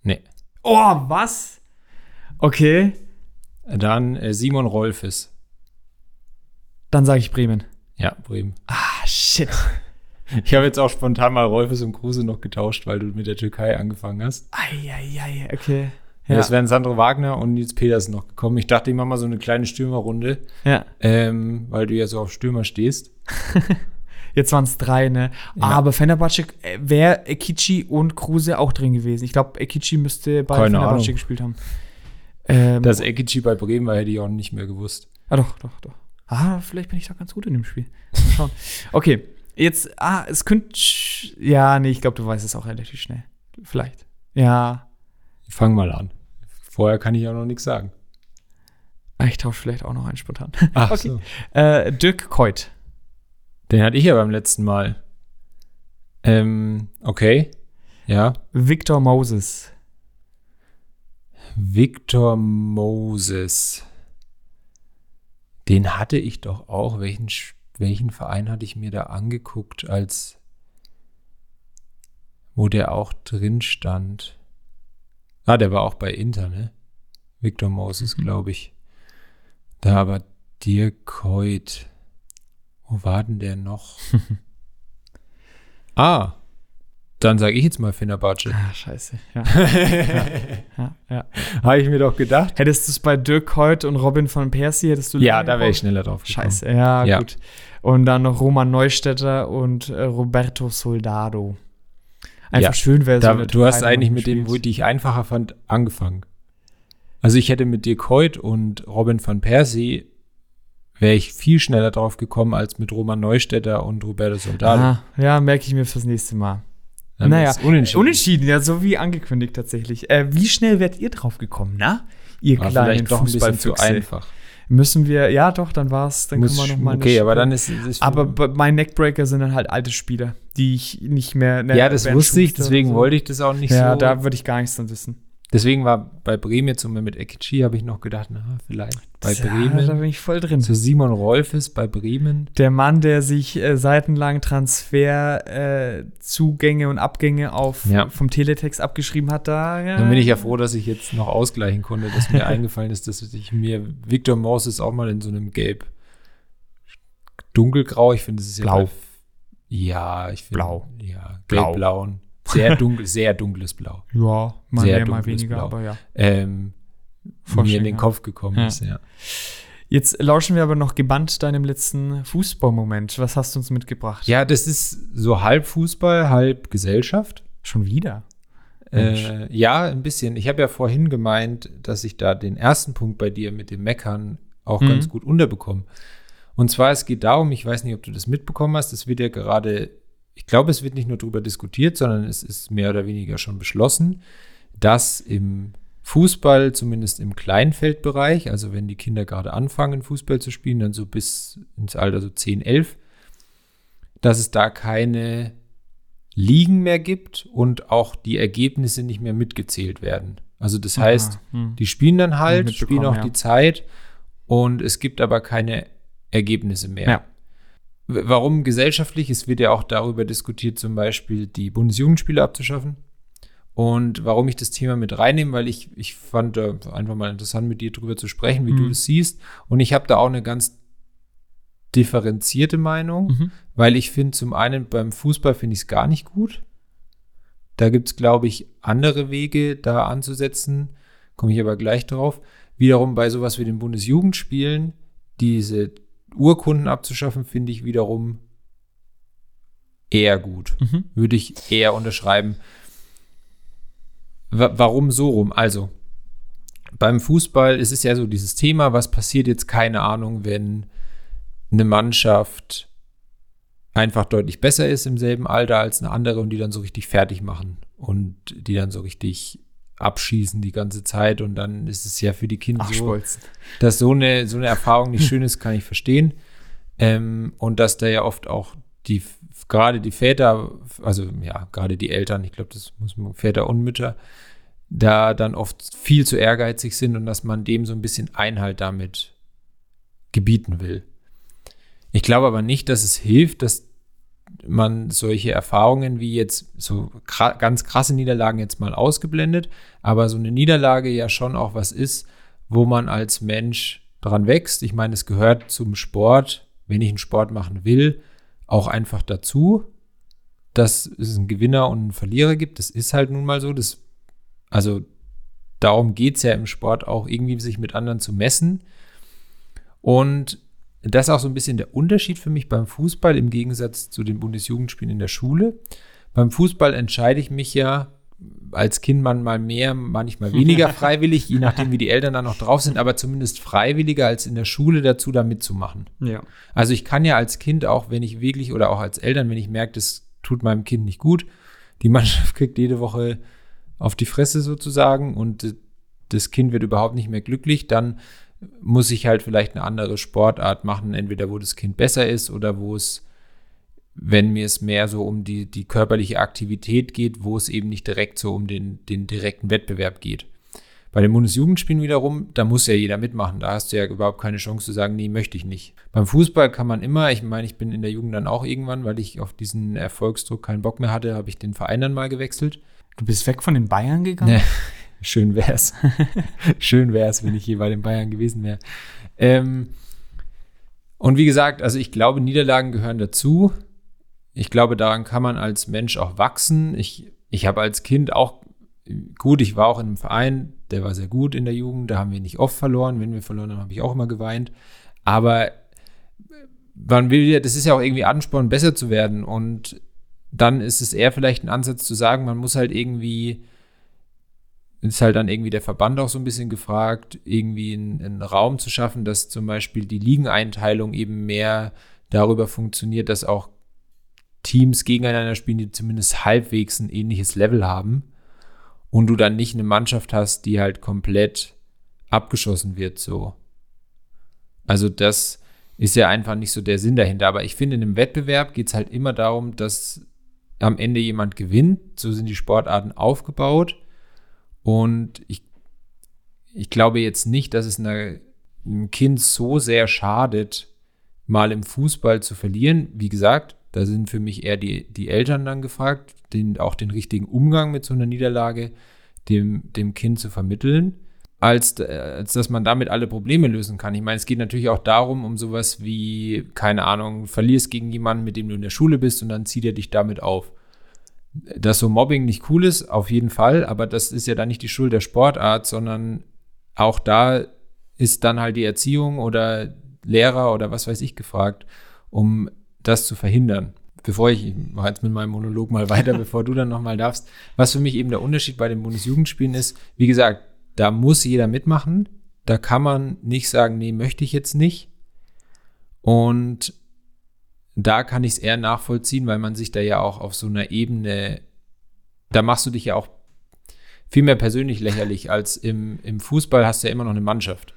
[SPEAKER 2] Nee.
[SPEAKER 1] Oh, was? Okay.
[SPEAKER 2] Dann äh, Simon Rolfes.
[SPEAKER 1] Dann sage ich Bremen.
[SPEAKER 2] Ja, Bremen.
[SPEAKER 1] Ah, shit. *laughs*
[SPEAKER 2] Ich habe jetzt auch spontan mal Rolfes und Kruse noch getauscht, weil du mit der Türkei angefangen hast.
[SPEAKER 1] Eieiei, okay.
[SPEAKER 2] Ja. Es wären Sandro Wagner und Nils Petersen noch gekommen. Ich dachte, ich mache mal so eine kleine Stürmerrunde,
[SPEAKER 1] ja.
[SPEAKER 2] ähm, weil du ja so auf Stürmer stehst. *laughs*
[SPEAKER 1] Jetzt waren es drei, ne?
[SPEAKER 2] Ja.
[SPEAKER 1] Aber Fenerbahce wäre Ekici und Kruse auch drin gewesen. Ich glaube, Ekici müsste bei
[SPEAKER 2] Keine
[SPEAKER 1] Fenerbahce
[SPEAKER 2] Ahnung.
[SPEAKER 1] gespielt haben. Ähm,
[SPEAKER 2] Dass Ekici bei Bremen war, hätte ich auch nicht mehr gewusst.
[SPEAKER 1] ah, doch, doch, doch. Ah, vielleicht bin ich da ganz gut in dem Spiel. Mal schauen. *laughs* okay, jetzt, ah, es könnte, ja, nee, ich glaube, du weißt es auch relativ schnell. Vielleicht. Ja,
[SPEAKER 2] Fang mal an. Vorher kann ich auch noch nichts sagen.
[SPEAKER 1] Ah, ich tausche vielleicht auch noch einen spontan.
[SPEAKER 2] Ach *laughs*
[SPEAKER 1] Okay.
[SPEAKER 2] so.
[SPEAKER 1] Äh, Dirk Keut.
[SPEAKER 2] Den hatte ich ja beim letzten Mal. Ähm, okay. Ja.
[SPEAKER 1] Victor Moses.
[SPEAKER 2] Victor Moses. Den hatte ich doch auch. Welchen, welchen Verein hatte ich mir da angeguckt, als wo der auch drin stand? Ah, der war auch bei Inter, ne? Victor Moses, glaube ich. Da aber Dirk Keut. Wo war denn der noch? *laughs* ah, dann sage ich jetzt mal Fenerbahce.
[SPEAKER 1] Ah, scheiße. Ja. *laughs* ja, ja, ja.
[SPEAKER 2] Habe ich mir doch gedacht.
[SPEAKER 1] Hättest du es bei Dirk Keut und Robin von Persie, hättest du
[SPEAKER 2] Ja, da wäre ich schneller drauf gekommen.
[SPEAKER 1] Scheiße, ja,
[SPEAKER 2] Ja.
[SPEAKER 1] gut. Und dann noch Roman Neustädter und äh, Roberto Soldado. Einfach
[SPEAKER 2] Ja.
[SPEAKER 1] schön wäre in der
[SPEAKER 2] du hast eigentlich mit denen, wo ich einfacher fand, angefangen. Also ich hätte mit Dirk Hoyt und Robin van Persie wäre ich viel schneller drauf gekommen als mit Roman Neustädter und Roberto Soldado.
[SPEAKER 1] Ah, ja, merke ich mir fürs nächste Mal.
[SPEAKER 2] Dann
[SPEAKER 1] naja,
[SPEAKER 2] unentschieden.
[SPEAKER 1] Unentschieden, ja, so wie angekündigt tatsächlich. Äh, wie schnell werdet ihr drauf gekommen, na? Ihr
[SPEAKER 2] War
[SPEAKER 1] kleinen
[SPEAKER 2] vielleicht doch ein bisschen zu einfach.
[SPEAKER 1] Müssen wir, ja doch, dann war's, dann
[SPEAKER 2] Muss,
[SPEAKER 1] können wir noch mal eine
[SPEAKER 2] okay, aber dann ist es.
[SPEAKER 1] Aber mein Neckbreaker sind dann halt alte Spieler, die ich nicht mehr. ne,
[SPEAKER 2] ja, das wusste ich, deswegen
[SPEAKER 1] so.
[SPEAKER 2] wollte ich das auch nicht
[SPEAKER 1] Ja,
[SPEAKER 2] so.
[SPEAKER 1] da würde ich gar nichts dann wissen.
[SPEAKER 2] Deswegen war bei Bremen jetzt so mit Ekici, habe ich noch gedacht, na, vielleicht bei
[SPEAKER 1] ja, da
[SPEAKER 2] Bremen.
[SPEAKER 1] bin ich voll drin.
[SPEAKER 2] Zu Simon Rolfes bei Bremen.
[SPEAKER 1] Der Mann, der sich äh, seitenlang Transferzugänge äh, und Abgänge auf
[SPEAKER 2] Ja.
[SPEAKER 1] vom Teletext abgeschrieben hat, da. Ja,
[SPEAKER 2] Dann bin ich ja froh, dass ich jetzt noch ausgleichen konnte, dass mir *laughs* eingefallen ist, dass ich mir Victor Moses auch mal in so einem Gelb dunkelgrau, ich finde es ist ja
[SPEAKER 1] Blau.
[SPEAKER 2] bei- Ja, ich finde
[SPEAKER 1] Blau.
[SPEAKER 2] Ja,
[SPEAKER 1] Blau.
[SPEAKER 2] gelb-blauen. Sehr dunkel, sehr dunkles Blau.
[SPEAKER 1] Ja, mal
[SPEAKER 2] Sehr
[SPEAKER 1] mehr, mal weniger,
[SPEAKER 2] Blau.
[SPEAKER 1] aber ja.
[SPEAKER 2] Ähm, mir in den. Kopf gekommen
[SPEAKER 1] Ja.
[SPEAKER 2] ist, ja.
[SPEAKER 1] Jetzt lauschen wir aber noch gebannt deinem letzten Fußballmoment. Was hast du uns mitgebracht?
[SPEAKER 2] Ja, das ist so halb Fußball, halb Gesellschaft.
[SPEAKER 1] Schon wieder.
[SPEAKER 2] Äh, ja, ein bisschen. Ich habe ja vorhin gemeint, dass ich da den ersten Punkt bei dir mit dem Meckern auch
[SPEAKER 1] Mhm.
[SPEAKER 2] ganz gut unterbekomme. Und zwar, es geht darum, ich weiß nicht, ob du das mitbekommen hast, es wird ja gerade, ich glaube, es wird nicht nur darüber diskutiert, sondern es ist mehr oder weniger schon beschlossen, dass im Fußball, zumindest im Kleinfeldbereich, also wenn die Kinder gerade anfangen, Fußball zu spielen, dann so bis ins Alter so 10, 11, dass es da keine Ligen mehr gibt und auch die Ergebnisse nicht mehr mitgezählt werden. Also das heißt,
[SPEAKER 1] Aha, hm.
[SPEAKER 2] die spielen dann halt, spielen auch
[SPEAKER 1] ja.
[SPEAKER 2] die Zeit und es gibt aber keine Ergebnisse mehr.
[SPEAKER 1] Ja.
[SPEAKER 2] Warum gesellschaftlich? Es wird ja auch darüber diskutiert, zum Beispiel die Bundesjugendspiele abzuschaffen. Und warum ich das Thema mit reinnehme, weil ich, ich fand äh, einfach mal interessant, mit dir drüber zu sprechen, wie du
[SPEAKER 1] Mhm.
[SPEAKER 2] das siehst. Und ich habe da auch eine ganz differenzierte Meinung,
[SPEAKER 1] Mhm.
[SPEAKER 2] weil ich finde, zum einen beim Fußball finde ich es gar nicht gut. Da gibt es, glaube ich, andere Wege, da anzusetzen. Komme ich aber gleich drauf. Wiederum bei sowas wie den Bundesjugendspielen, diese Urkunden abzuschaffen, finde ich wiederum eher gut.
[SPEAKER 1] Mhm.
[SPEAKER 2] Würde ich eher unterschreiben. Wa warum so rum? Also, beim Fußball ist es ja so dieses Thema, was passiert jetzt, keine Ahnung, wenn eine Mannschaft einfach deutlich besser ist im selben Alter als eine andere und die dann so richtig fertig machen und die dann so richtig abschießen die ganze Zeit und dann ist es ja für die Kinder
[SPEAKER 1] Ach,
[SPEAKER 2] so,
[SPEAKER 1] Schmolzen.
[SPEAKER 2] dass so eine, so eine Erfahrung nicht *laughs* schön ist, kann ich verstehen. Ähm, und dass da ja oft auch die, gerade die Väter, also ja, gerade die Eltern, ich glaube, das muss man, Väter und Mütter, da dann oft viel zu ehrgeizig sind und dass man dem so ein bisschen Einhalt damit gebieten will. Ich glaube aber nicht, dass es hilft, dass man solche Erfahrungen wie jetzt so kra ganz krasse Niederlagen jetzt mal ausgeblendet, aber so eine Niederlage ja schon auch was ist, wo man als Mensch dran wächst. Ich meine, es gehört zum Sport, wenn ich einen Sport machen will, auch einfach dazu, dass es einen Gewinner und einen Verlierer gibt. Das ist halt nun mal so. Das, also darum geht es ja im Sport auch irgendwie, sich mit anderen zu messen. Und das ist auch so ein bisschen der Unterschied für mich beim Fußball im Gegensatz zu den Bundesjugendspielen in der Schule. Beim Fußball entscheide ich mich ja als Kind manchmal mehr, manchmal weniger *laughs* freiwillig, je nachdem, wie die Eltern da noch drauf sind, aber zumindest freiwilliger als in der Schule dazu, da mitzumachen.
[SPEAKER 1] Ja.
[SPEAKER 2] Also ich kann ja als Kind auch, wenn ich wirklich oder auch als Eltern, wenn ich merke, das tut meinem Kind nicht gut, die Mannschaft *laughs* kriegt jede Woche auf die Fresse sozusagen und das Kind wird überhaupt nicht mehr glücklich, dann muss ich halt vielleicht eine andere Sportart machen, entweder wo das Kind besser ist oder wo es, wenn mir es mehr so um die, die körperliche Aktivität geht, wo es eben nicht direkt so um den, den direkten Wettbewerb geht. Bei den Bundesjugendspielen wiederum, da muss ja jeder mitmachen. Da hast du ja überhaupt keine Chance zu sagen, nee, möchte ich nicht. Beim Fußball kann man immer, ich meine, ich bin in der Jugend dann auch irgendwann, weil ich auf diesen Erfolgsdruck keinen Bock mehr hatte, habe ich den Verein dann mal gewechselt.
[SPEAKER 1] Du bist weg von den Bayern gegangen?
[SPEAKER 2] Nee. *laughs* Schön wär's. *laughs* Schön wär's, wenn ich hier bei den Bayern gewesen wäre. Ähm, und wie gesagt, also ich glaube, Niederlagen gehören dazu. Ich glaube, daran kann man als Mensch auch wachsen. Ich, ich habe als Kind auch, gut, ich war auch in einem Verein, der war sehr gut in der Jugend, da haben wir nicht oft verloren. Wenn wir verloren haben, habe ich auch immer geweint. Aber man will ja, das ist ja auch irgendwie Ansporn, besser zu werden. Und dann ist es eher vielleicht ein Ansatz zu sagen, man muss halt irgendwie ist halt dann irgendwie der Verband auch so ein bisschen gefragt, irgendwie einen, einen, Raum zu schaffen, dass zum Beispiel die Ligeneinteilung eben mehr darüber funktioniert, dass auch Teams gegeneinander spielen, die zumindest halbwegs ein ähnliches Level haben und du dann nicht eine Mannschaft hast, die halt komplett abgeschossen wird, so. Also das ist ja einfach nicht so der Sinn dahinter. Aber ich finde, in einem Wettbewerb geht es halt immer darum, dass am Ende jemand gewinnt. So sind die Sportarten aufgebaut. Und ich, ich glaube jetzt nicht, dass es einer, einem Kind so sehr schadet, mal im Fußball zu verlieren. Wie gesagt, da sind für mich eher die, die Eltern dann gefragt, den, auch den richtigen Umgang mit so einer Niederlage dem, dem Kind zu vermitteln, als, als dass man damit alle Probleme lösen kann. Ich meine, es geht natürlich auch darum, um sowas wie, keine Ahnung, verlierst gegen jemanden, mit dem du in der Schule bist und dann zieht er dich damit auf dass so Mobbing nicht cool ist, auf jeden Fall, aber das ist ja dann nicht die Schuld der Sportart, sondern auch da ist dann halt die Erziehung oder Lehrer oder was weiß ich gefragt, um das zu verhindern. Bevor ich, ich mache jetzt mit meinem Monolog mal weiter, *laughs* bevor du dann nochmal darfst, was für mich eben der Unterschied bei den Bundesjugendspielen ist, wie gesagt, da muss jeder mitmachen, da kann man nicht sagen, nee, möchte ich jetzt nicht. Und da kann ich es eher nachvollziehen, weil man sich da ja auch auf so einer Ebene, da machst du dich ja auch viel mehr persönlich lächerlich als im, im Fußball hast du ja immer noch eine Mannschaft.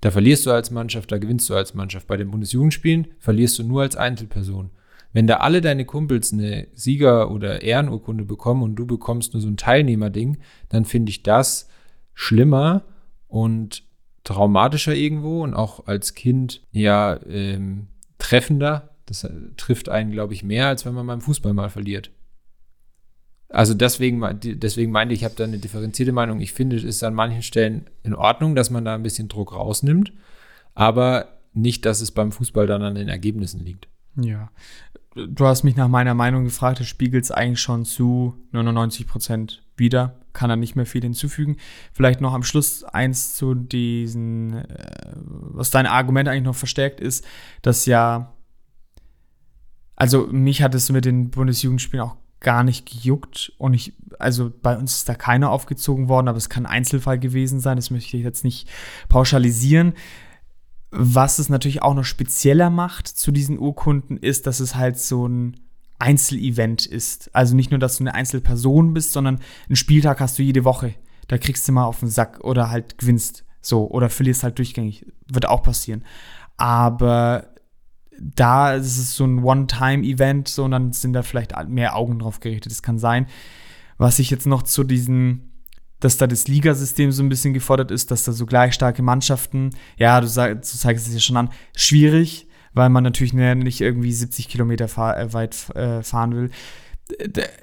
[SPEAKER 2] Da verlierst du als Mannschaft, da gewinnst du als Mannschaft. Bei den Bundesjugendspielen verlierst du nur als Einzelperson. Wenn da alle deine Kumpels eine Sieger- oder Ehrenurkunde bekommen und du bekommst nur so ein Teilnehmerding, dann finde ich das schlimmer und traumatischer irgendwo und auch als Kind ja ähm, treffender, Das äh, trifft einen, glaube ich, mehr, als wenn man beim Fußball mal verliert. Also deswegen, deswegen meinte ich, ich habe da eine differenzierte Meinung. Ich finde, es ist an manchen Stellen in Ordnung, dass man da ein bisschen Druck rausnimmt, aber nicht, dass es beim Fußball dann an den Ergebnissen liegt.
[SPEAKER 1] Ja. Du hast mich nach meiner Meinung gefragt, das spiegelt es eigentlich schon zu 99 Prozent wieder. Kann er nicht mehr viel hinzufügen. Vielleicht noch am Schluss eins zu diesen, äh, was dein Argument eigentlich noch verstärkt ist, dass ja, also mich hat es mit den Bundesjugendspielen auch gar nicht gejuckt und ich, also bei uns ist da keiner aufgezogen worden, aber es kann ein Einzelfall gewesen sein, das möchte ich jetzt nicht pauschalisieren. Was es natürlich auch noch spezieller macht zu diesen Urkunden, ist, dass es halt so ein Einzelevent ist. Also nicht nur, dass du eine Einzelperson bist, sondern einen Spieltag hast du jede Woche. Da kriegst du mal auf den Sack oder halt gewinnst so oder verlierst halt durchgängig. Wird auch passieren. Aber da ist es so ein One-Time-Event, so, und dann sind da vielleicht mehr Augen drauf gerichtet. Das kann sein. Was ich jetzt noch zu diesen, dass da das Ligasystem so ein bisschen gefordert ist, dass da so gleich starke Mannschaften, ja, du, sag, du zeigst es ja schon an, schwierig, weil man natürlich nicht irgendwie 70 Kilometer fahr, äh, weit äh, fahren will.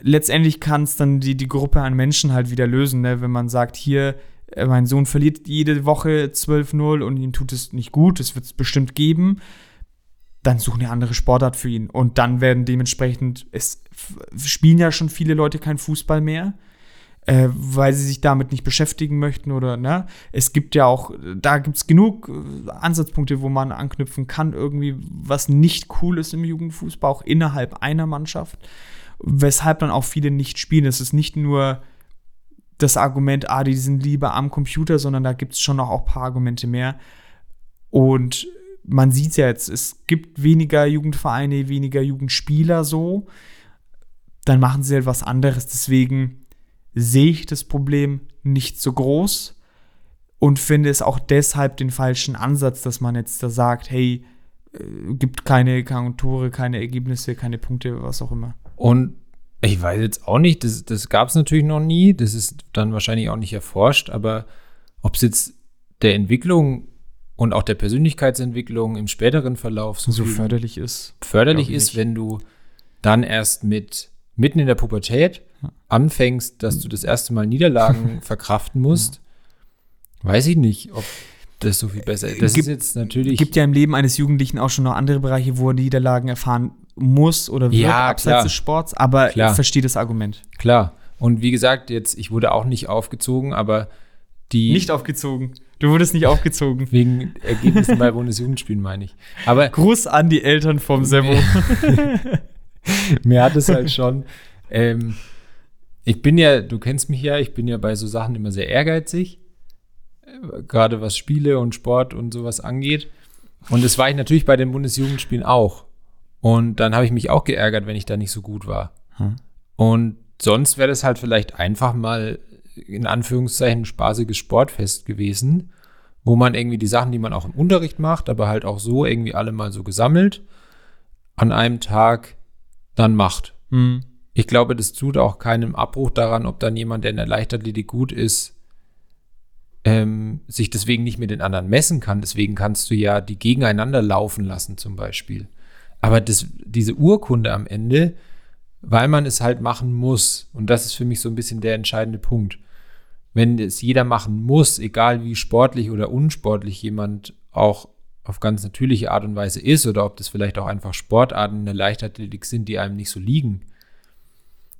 [SPEAKER 1] Letztendlich kann es dann die, die Gruppe an Menschen halt wieder lösen, ne? wenn man sagt, hier, äh, mein Sohn verliert jede Woche 12-0 und ihm tut es nicht gut, das wird es bestimmt geben dann suchen eine andere Sportart für ihn. Und dann werden dementsprechend, es spielen ja schon viele Leute kein Fußball mehr, äh, weil sie sich damit nicht beschäftigen möchten oder, ne? Es gibt ja auch, da gibt es genug äh, Ansatzpunkte, wo man anknüpfen kann, irgendwie, was nicht cool ist im Jugendfußball, auch innerhalb einer Mannschaft, weshalb dann auch viele nicht spielen. Es ist nicht nur das Argument, ah, die sind lieber am Computer, sondern da gibt es schon noch auch ein paar Argumente mehr. Und man sieht es ja jetzt, es gibt weniger Jugendvereine, weniger Jugendspieler so. Dann machen sie halt was anderes. Deswegen sehe ich das Problem nicht so groß und finde es auch deshalb den falschen Ansatz, dass man jetzt da sagt, hey, äh, gibt keine, keine Tore, keine Ergebnisse, keine Punkte, was auch immer.
[SPEAKER 2] Und ich weiß jetzt auch nicht, das, das gab es natürlich noch nie, das ist dann wahrscheinlich auch nicht erforscht, aber ob es jetzt der Entwicklung und auch der Persönlichkeitsentwicklung im späteren Verlauf
[SPEAKER 1] so, so förderlich ist.
[SPEAKER 2] Förderlich ist, wenn du dann erst mit mitten in der Pubertät anfängst, dass du das erste Mal Niederlagen *laughs* verkraften musst. Weiß ich nicht, ob das so viel besser ist. Das
[SPEAKER 1] gibt, ist jetzt natürlich. gibt ja im Leben eines Jugendlichen auch schon noch andere Bereiche, wo er Niederlagen erfahren muss oder wird
[SPEAKER 2] ja,
[SPEAKER 1] abseits klar. des Sports, aber klar. ich verstehe das Argument.
[SPEAKER 2] Klar. Und wie gesagt, jetzt, ich wurde auch nicht aufgezogen, aber die.
[SPEAKER 1] Nicht aufgezogen. Du wurdest nicht aufgezogen. *laughs*
[SPEAKER 2] Wegen Ergebnissen bei Bundesjugendspielen, meine ich.
[SPEAKER 1] Aber Gruß an die Eltern vom Sebo. *laughs*
[SPEAKER 2] mir hat es halt schon. Ähm, ich bin ja, du kennst mich ja, ich bin ja bei so Sachen immer sehr ehrgeizig. Gerade was Spiele und Sport und sowas angeht. Und das war ich natürlich bei den Bundesjugendspielen auch. Und dann habe ich mich auch geärgert, wenn ich da nicht so gut war. Hm. Und sonst wäre das halt vielleicht einfach mal in Anführungszeichen spaßiges Sportfest gewesen, wo man irgendwie die Sachen, die man auch im Unterricht macht, aber halt auch so irgendwie alle mal so gesammelt an einem Tag dann macht. Mhm. Ich glaube, das tut auch keinem Abbruch daran, ob dann jemand, der in der Leichtathletik gut ist, ähm, sich deswegen nicht mit den anderen messen kann. Deswegen kannst du ja die gegeneinander laufen lassen, zum Beispiel. Aber das, diese Urkunde am Ende, weil man es halt machen muss, und das ist für mich so ein bisschen der entscheidende Punkt wenn es jeder machen muss, egal wie sportlich oder unsportlich jemand auch auf ganz natürliche Art und Weise ist oder ob das vielleicht auch einfach Sportarten in der Leichtathletik sind, die einem nicht so liegen.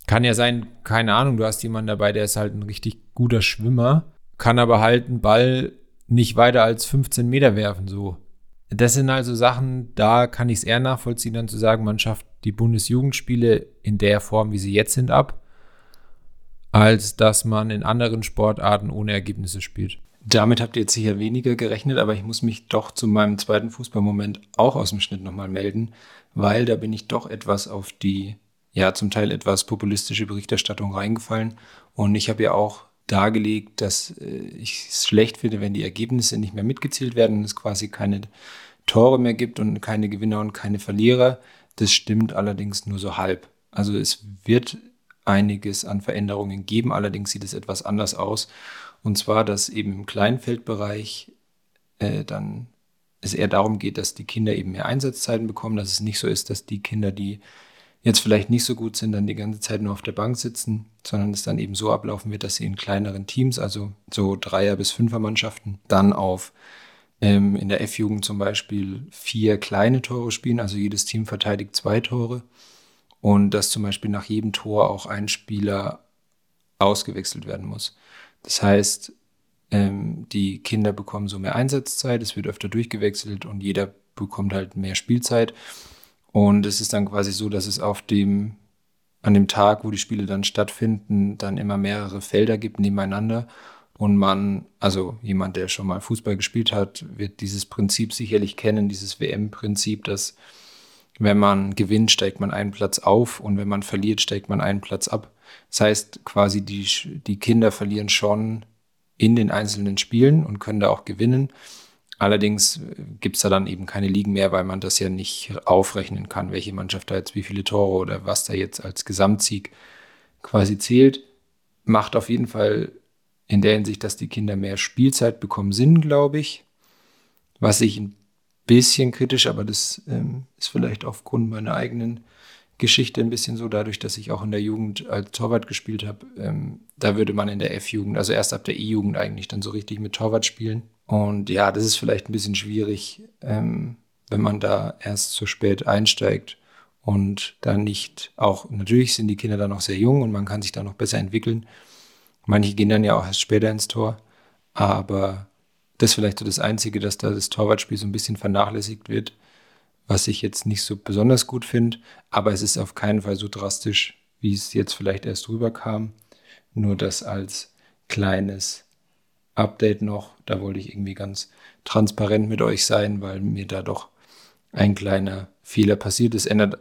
[SPEAKER 2] Kann ja sein, keine Ahnung, du hast jemanden dabei, der ist halt ein richtig guter Schwimmer, kann aber halt einen Ball nicht weiter als 15 Meter werfen, so. Das sind also Sachen, da kann ich es eher nachvollziehen, dann zu sagen, man schafft die Bundesjugendspiele in der Form, wie sie jetzt sind, ab als dass man in anderen Sportarten ohne Ergebnisse spielt.
[SPEAKER 4] Damit habt ihr jetzt sicher weniger gerechnet, aber ich muss mich doch zu meinem zweiten Fußballmoment auch aus dem Schnitt nochmal melden, weil da bin ich doch etwas auf die, ja, zum Teil etwas populistische Berichterstattung reingefallen. Und ich habe ja auch dargelegt, dass äh, ich es schlecht finde, wenn die Ergebnisse nicht mehr mitgezählt werden und es quasi keine Tore mehr gibt und keine Gewinner und keine Verlierer. Das stimmt allerdings nur so halb. Also es wird einiges an Veränderungen geben. Allerdings sieht es etwas anders aus. Und zwar, dass eben im Kleinfeldbereich äh, dann
[SPEAKER 2] es eher darum geht, dass die Kinder eben mehr Einsatzzeiten bekommen, dass es nicht so ist, dass die Kinder, die jetzt vielleicht nicht so gut sind, dann die ganze Zeit nur auf der Bank sitzen, sondern es dann eben so ablaufen wird, dass sie in kleineren Teams, also so Dreier- bis Fünfer-Mannschaften, dann auf ähm, in der F-Jugend zum Beispiel vier kleine Tore spielen, also jedes Team verteidigt zwei Tore und dass zum Beispiel nach jedem Tor auch ein Spieler ausgewechselt werden muss. Das heißt, ähm, die Kinder bekommen so mehr Einsatzzeit, es wird öfter durchgewechselt und jeder bekommt halt mehr Spielzeit. Und es ist dann quasi so, dass es auf dem, an dem Tag, wo die Spiele dann stattfinden, dann immer mehrere Felder gibt nebeneinander. Und man, also jemand, der schon mal Fußball gespielt hat, wird dieses Prinzip sicherlich kennen, dieses WM-Prinzip, dass wenn man gewinnt, steigt man einen Platz auf und wenn man verliert, steigt man einen Platz ab. Das heißt, quasi die, die Kinder verlieren schon in den einzelnen Spielen und können da auch gewinnen. Allerdings gibt es da dann eben keine Ligen mehr, weil man das ja nicht aufrechnen kann, welche Mannschaft da jetzt wie viele Tore oder was da jetzt als Gesamtsieg quasi zählt. Macht auf jeden Fall in der Hinsicht, dass die Kinder mehr Spielzeit bekommen, Sinn, glaube ich. Was ich ein bisschen kritisch, aber das ähm, ist vielleicht aufgrund meiner eigenen Geschichte ein bisschen so, dadurch, dass ich auch in der Jugend als Torwart gespielt habe. Ähm, da würde man in der F-Jugend, also erst ab der E-Jugend eigentlich dann so richtig mit Torwart spielen. Und ja, das ist vielleicht ein bisschen schwierig, ähm, wenn man da erst zu spät einsteigt und dann nicht auch, natürlich sind die Kinder dann noch sehr jung und man kann sich da noch besser entwickeln. Manche gehen dann ja auch erst später ins Tor, aber das ist vielleicht so das Einzige, dass da das Torwartspiel so ein bisschen vernachlässigt wird was ich jetzt nicht so besonders gut finde, aber es ist auf keinen Fall so drastisch, wie es jetzt vielleicht erst rüberkam. Nur das als kleines Update noch. Da wollte ich irgendwie ganz transparent mit euch sein, weil mir da doch ein kleiner Fehler passiert ist. Ändert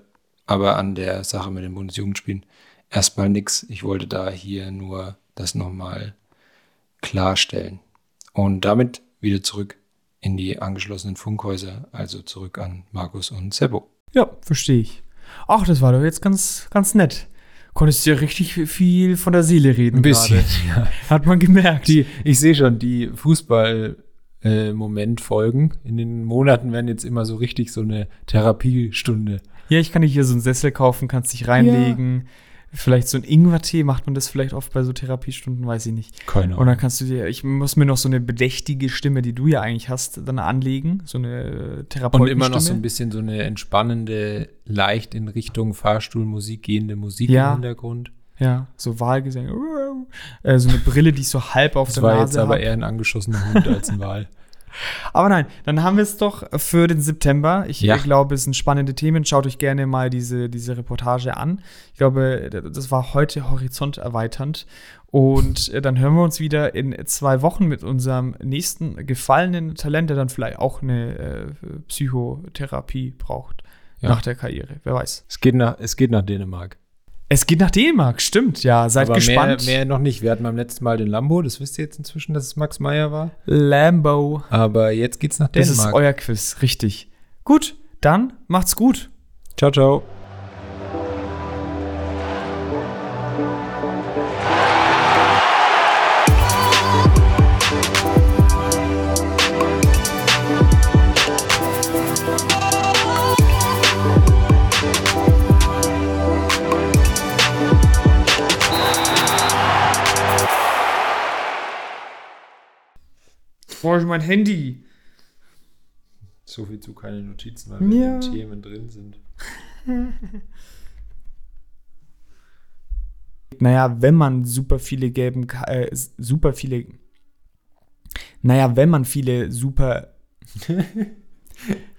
[SPEAKER 2] aber an der Sache mit den Bundesjugendspielen erstmal nichts. Ich wollte da hier nur das nochmal klarstellen. Und damit wieder zurück in die angeschlossenen Funkhäuser, also zurück an Markus und Sebo.
[SPEAKER 1] Ja, verstehe ich. Ach, das war doch jetzt ganz, ganz nett. Konntest du ja richtig viel von der Seele reden.
[SPEAKER 5] Ein bisschen, ja.
[SPEAKER 1] Hat man gemerkt.
[SPEAKER 5] Die, ich sehe schon, die Fußball-Moment-Folgen äh, in den Monaten werden jetzt immer so richtig so eine Therapiestunde.
[SPEAKER 1] Ja, ich kann dir hier so einen Sessel kaufen, kannst dich reinlegen. Ja Vielleicht so ein Ingwertee, macht man das vielleicht oft bei so Therapiestunden, weiß ich nicht.
[SPEAKER 5] Keine Ahnung.
[SPEAKER 1] Und dann kannst du dir, ich muss mir noch so eine bedächtige Stimme, die du ja eigentlich hast, dann anlegen, so eine Therapeutenstimme.
[SPEAKER 5] Und immer noch so ein bisschen so eine entspannende, leicht in Richtung Fahrstuhlmusik gehende Musik
[SPEAKER 1] ja.
[SPEAKER 5] im Hintergrund.
[SPEAKER 1] Ja, so Wahlgesänge. Äh, so eine Brille, die ich so halb auf
[SPEAKER 5] das
[SPEAKER 1] der
[SPEAKER 5] Nase
[SPEAKER 1] habe.
[SPEAKER 5] Das war jetzt aber eher ein angeschossener Hund als ein Wal. *laughs*
[SPEAKER 1] Aber nein, dann haben wir es doch für den September. Ich
[SPEAKER 5] Ja.
[SPEAKER 1] glaube, es sind spannende Themen. Schaut euch gerne mal diese, diese Reportage an. Ich glaube, das war heute Horizont erweiternd. Und äh, dann hören wir uns wieder in zwei Wochen mit unserem nächsten gefallenen Talent, der dann vielleicht auch eine äh, Psychotherapie braucht
[SPEAKER 5] Ja.
[SPEAKER 1] nach der Karriere. Wer weiß.
[SPEAKER 5] Es geht nach, es geht nach Dänemark.
[SPEAKER 1] Es geht nach Dänemark, stimmt, ja. Seid
[SPEAKER 5] aber
[SPEAKER 1] gespannt.
[SPEAKER 5] Mehr, mehr noch nicht. Wir hatten beim letzten Mal den Lambo, das wisst ihr jetzt inzwischen, dass es Max Meyer war.
[SPEAKER 1] Lambo.
[SPEAKER 5] Aber jetzt geht's nach
[SPEAKER 1] Das ist
[SPEAKER 5] Dänemark.
[SPEAKER 1] euer Quiz, richtig. Gut, dann macht's gut.
[SPEAKER 5] ciao, ciao.
[SPEAKER 1] Boah, mein Handy.
[SPEAKER 5] So viel zu keine Notizen,
[SPEAKER 1] weil wir in den
[SPEAKER 5] Themen drin sind. *laughs*
[SPEAKER 1] Naja, wenn man super viele gelben, äh, super viele, naja, wenn man viele super, *laughs*